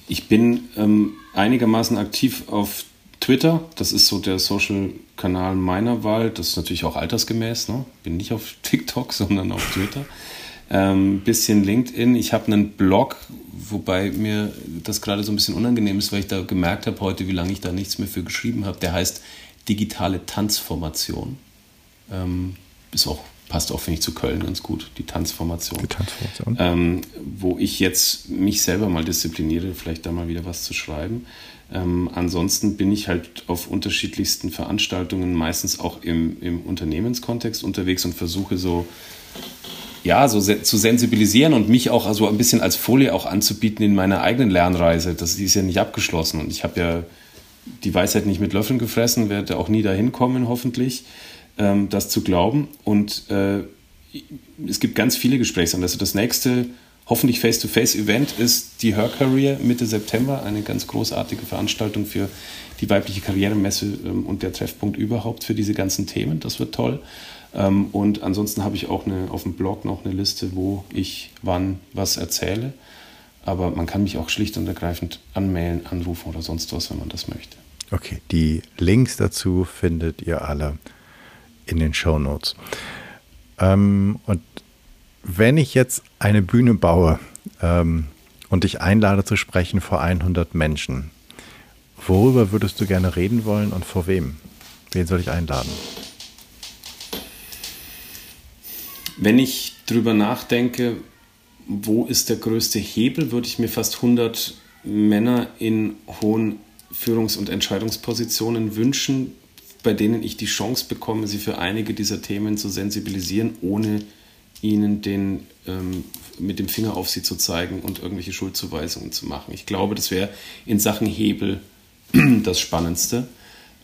ich bin ähm, einigermaßen aktiv auf Twitter. Das ist so der Social-Kanal meiner Wahl. Das ist natürlich auch altersgemäß. Ne? Bin nicht auf [LAUGHS] TikTok, sondern auf Twitter. Ähm, bisschen LinkedIn. Ich habe einen Blog, wobei mir das gerade so ein bisschen unangenehm ist, weil ich da gemerkt habe heute, wie lange ich da nichts mehr für geschrieben habe. Der heißt Digitale Tanzformation. Ähm, ist auch passt auch, finde ich, zu Köln ganz gut, die Tanzformation. Die Tanzformation. Ähm, wo ich jetzt mich selber mal diszipliniere, vielleicht da mal wieder was zu schreiben. Ähm, ansonsten bin ich halt auf unterschiedlichsten Veranstaltungen, meistens auch im, im Unternehmenskontext unterwegs und versuche so, ja, so se zu sensibilisieren und mich auch also ein bisschen als Folie auch anzubieten in meiner eigenen Lernreise. Das die ist ja nicht abgeschlossen und ich habe ja die Weisheit nicht mit Löffeln gefressen, werde auch nie dahin kommen, hoffentlich ähm, das zu glauben. Und äh, es gibt ganz viele Gesprächsanlässe. Das nächste, hoffentlich Face-to-Face-Event ist die Her Career Mitte September, eine ganz großartige Veranstaltung für die weibliche Karrieremesse ähm, und der Treffpunkt überhaupt für diese ganzen Themen. Das wird toll. Ähm, und ansonsten habe ich auch eine, auf dem Blog noch eine Liste, wo ich wann was erzähle. Aber man kann mich auch schlicht und ergreifend anmailen, anrufen oder sonst was, wenn man das möchte. Okay, die Links dazu findet ihr alle in den Show Notes. Ähm, und wenn ich jetzt eine Bühne baue ähm, und dich einlade zu sprechen vor 100 Menschen, worüber würdest du gerne reden wollen und vor wem? Wen soll ich einladen? Wenn ich drüber nachdenke, wo ist der größte Hebel, würde ich mir fast 100 Männer in hohen Führungs- und Entscheidungspositionen wünschen, bei denen ich die Chance bekomme, sie für einige dieser Themen zu sensibilisieren, ohne ihnen den, ähm, mit dem Finger auf sie zu zeigen und irgendwelche Schuldzuweisungen zu machen. Ich glaube, das wäre in Sachen Hebel [CLEARS THROAT] das Spannendste.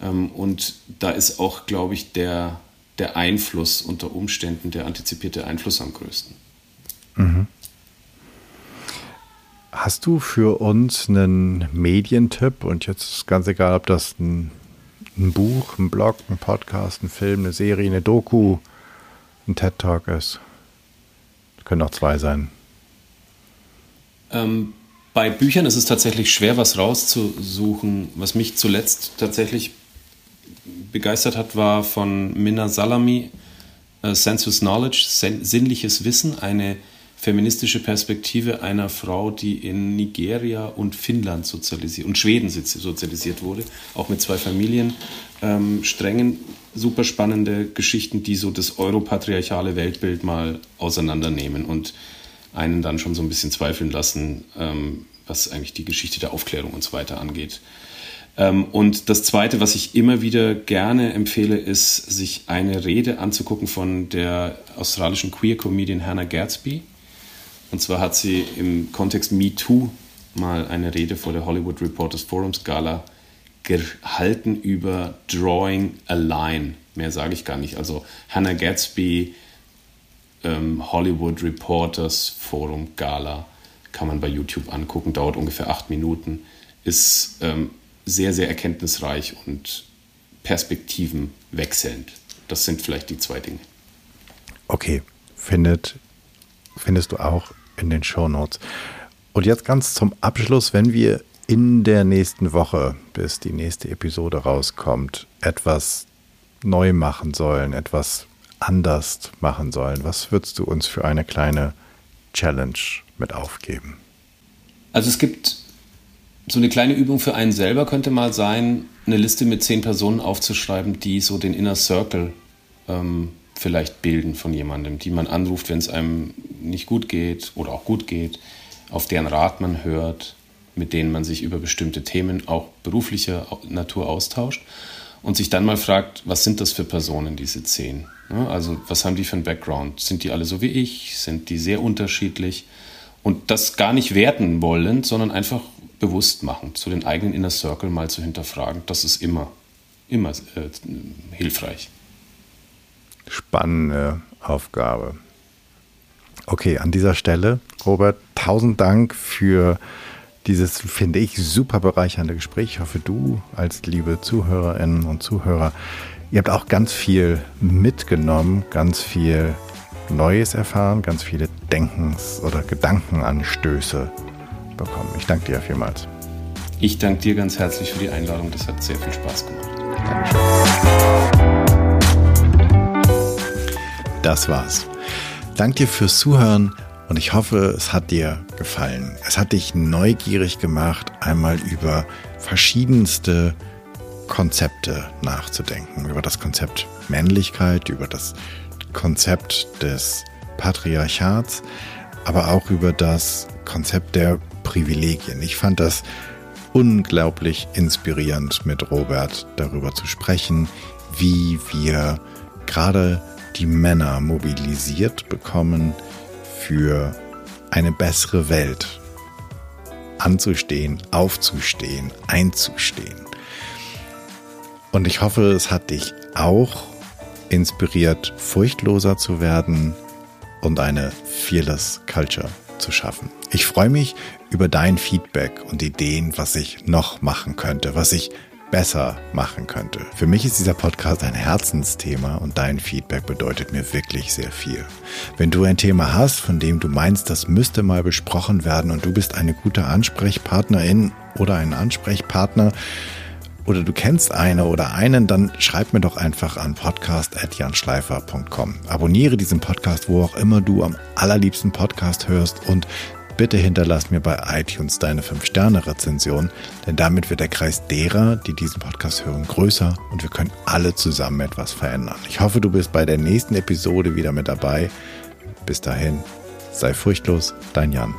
Ähm, und da ist auch, glaube ich, der, der Einfluss unter Umständen, der antizipierte Einfluss am größten. Mhm. Hast du für uns einen Medientipp? Und jetzt ist ganz egal, ob das ein, ein Buch, ein Blog, ein Podcast, ein Film, eine Serie, eine Doku, ein TED-Talk ist. Können auch zwei sein. Ähm, bei Büchern ist es tatsächlich schwer, was rauszusuchen. Was mich zuletzt tatsächlich begeistert hat, war von Minna Salami, äh, Sensuous Knowledge, sinnliches Wissen, eine feministische Perspektive einer Frau, die in Nigeria und Finnland sozialisiert und Schweden sozialisiert wurde, auch mit zwei Familiensträngen. Ähm, super spannende Geschichten, die so das europatriarchale Weltbild mal auseinandernehmen und einen dann schon so ein bisschen zweifeln lassen, ähm, was eigentlich die Geschichte der Aufklärung und so weiter angeht. Ähm, und das Zweite, was ich immer wieder gerne empfehle, ist, sich eine Rede anzugucken von der australischen Queer-Comedian Hannah Gadsby und zwar hat sie im Kontext Me Too mal eine Rede vor der Hollywood Reporters Forums Gala gehalten über Drawing a Line. Mehr sage ich gar nicht. Also Hannah Gatsby, ähm, Hollywood Reporters Forum Gala, kann man bei YouTube angucken, dauert ungefähr acht Minuten, ist ähm, sehr, sehr erkenntnisreich und perspektivenwechselnd. Das sind vielleicht die zwei Dinge. Okay, findet, findest du auch in den Show Notes. Und jetzt ganz zum Abschluss, wenn wir in der nächsten Woche, bis die nächste Episode rauskommt, etwas neu machen sollen, etwas anders machen sollen, was würdest du uns für eine kleine Challenge mit aufgeben? Also es gibt so eine kleine Übung für einen selber könnte mal sein, eine Liste mit zehn Personen aufzuschreiben, die so den Inner Circle ähm, vielleicht bilden von jemandem, die man anruft, wenn es einem nicht gut geht oder auch gut geht, auf deren Rat man hört, mit denen man sich über bestimmte Themen auch beruflicher Natur austauscht und sich dann mal fragt, was sind das für Personen, diese zehn? Also was haben die für einen Background? Sind die alle so wie ich? Sind die sehr unterschiedlich? Und das gar nicht werten wollen, sondern einfach bewusst machen, zu den eigenen Inner Circle mal zu hinterfragen, das ist immer, immer äh, hilfreich spannende Aufgabe. Okay, an dieser Stelle, Robert, tausend Dank für dieses, finde ich, super bereichernde Gespräch. Ich hoffe, du als liebe Zuhörerinnen und Zuhörer, ihr habt auch ganz viel mitgenommen, ganz viel Neues erfahren, ganz viele Denkens- oder Gedankenanstöße bekommen. Ich danke dir vielmals. Ich danke dir ganz herzlich für die Einladung. Das hat sehr viel Spaß gemacht. Dankeschön. Das war's. Dank dir fürs Zuhören und ich hoffe, es hat dir gefallen. Es hat dich neugierig gemacht, einmal über verschiedenste Konzepte nachzudenken. Über das Konzept Männlichkeit, über das Konzept des Patriarchats, aber auch über das Konzept der Privilegien. Ich fand das unglaublich inspirierend, mit Robert darüber zu sprechen, wie wir gerade die Männer mobilisiert bekommen, für eine bessere Welt anzustehen, aufzustehen, einzustehen. Und ich hoffe, es hat dich auch inspiriert, furchtloser zu werden und eine Fearless Culture zu schaffen. Ich freue mich über dein Feedback und Ideen, was ich noch machen könnte, was ich besser machen könnte. Für mich ist dieser Podcast ein Herzensthema und dein Feedback bedeutet mir wirklich sehr viel. Wenn du ein Thema hast, von dem du meinst, das müsste mal besprochen werden und du bist eine gute Ansprechpartnerin oder ein Ansprechpartner, oder du kennst eine oder einen, dann schreib mir doch einfach an podcast.janschleifer.com. Abonniere diesen Podcast, wo auch immer du am allerliebsten Podcast hörst und bitte hinterlass mir bei iTunes deine 5-Sterne-Rezension, denn damit wird der Kreis derer, die diesen Podcast hören, größer und wir können alle zusammen etwas verändern. Ich hoffe, du bist bei der nächsten Episode wieder mit dabei. Bis dahin, sei furchtlos, dein Jan.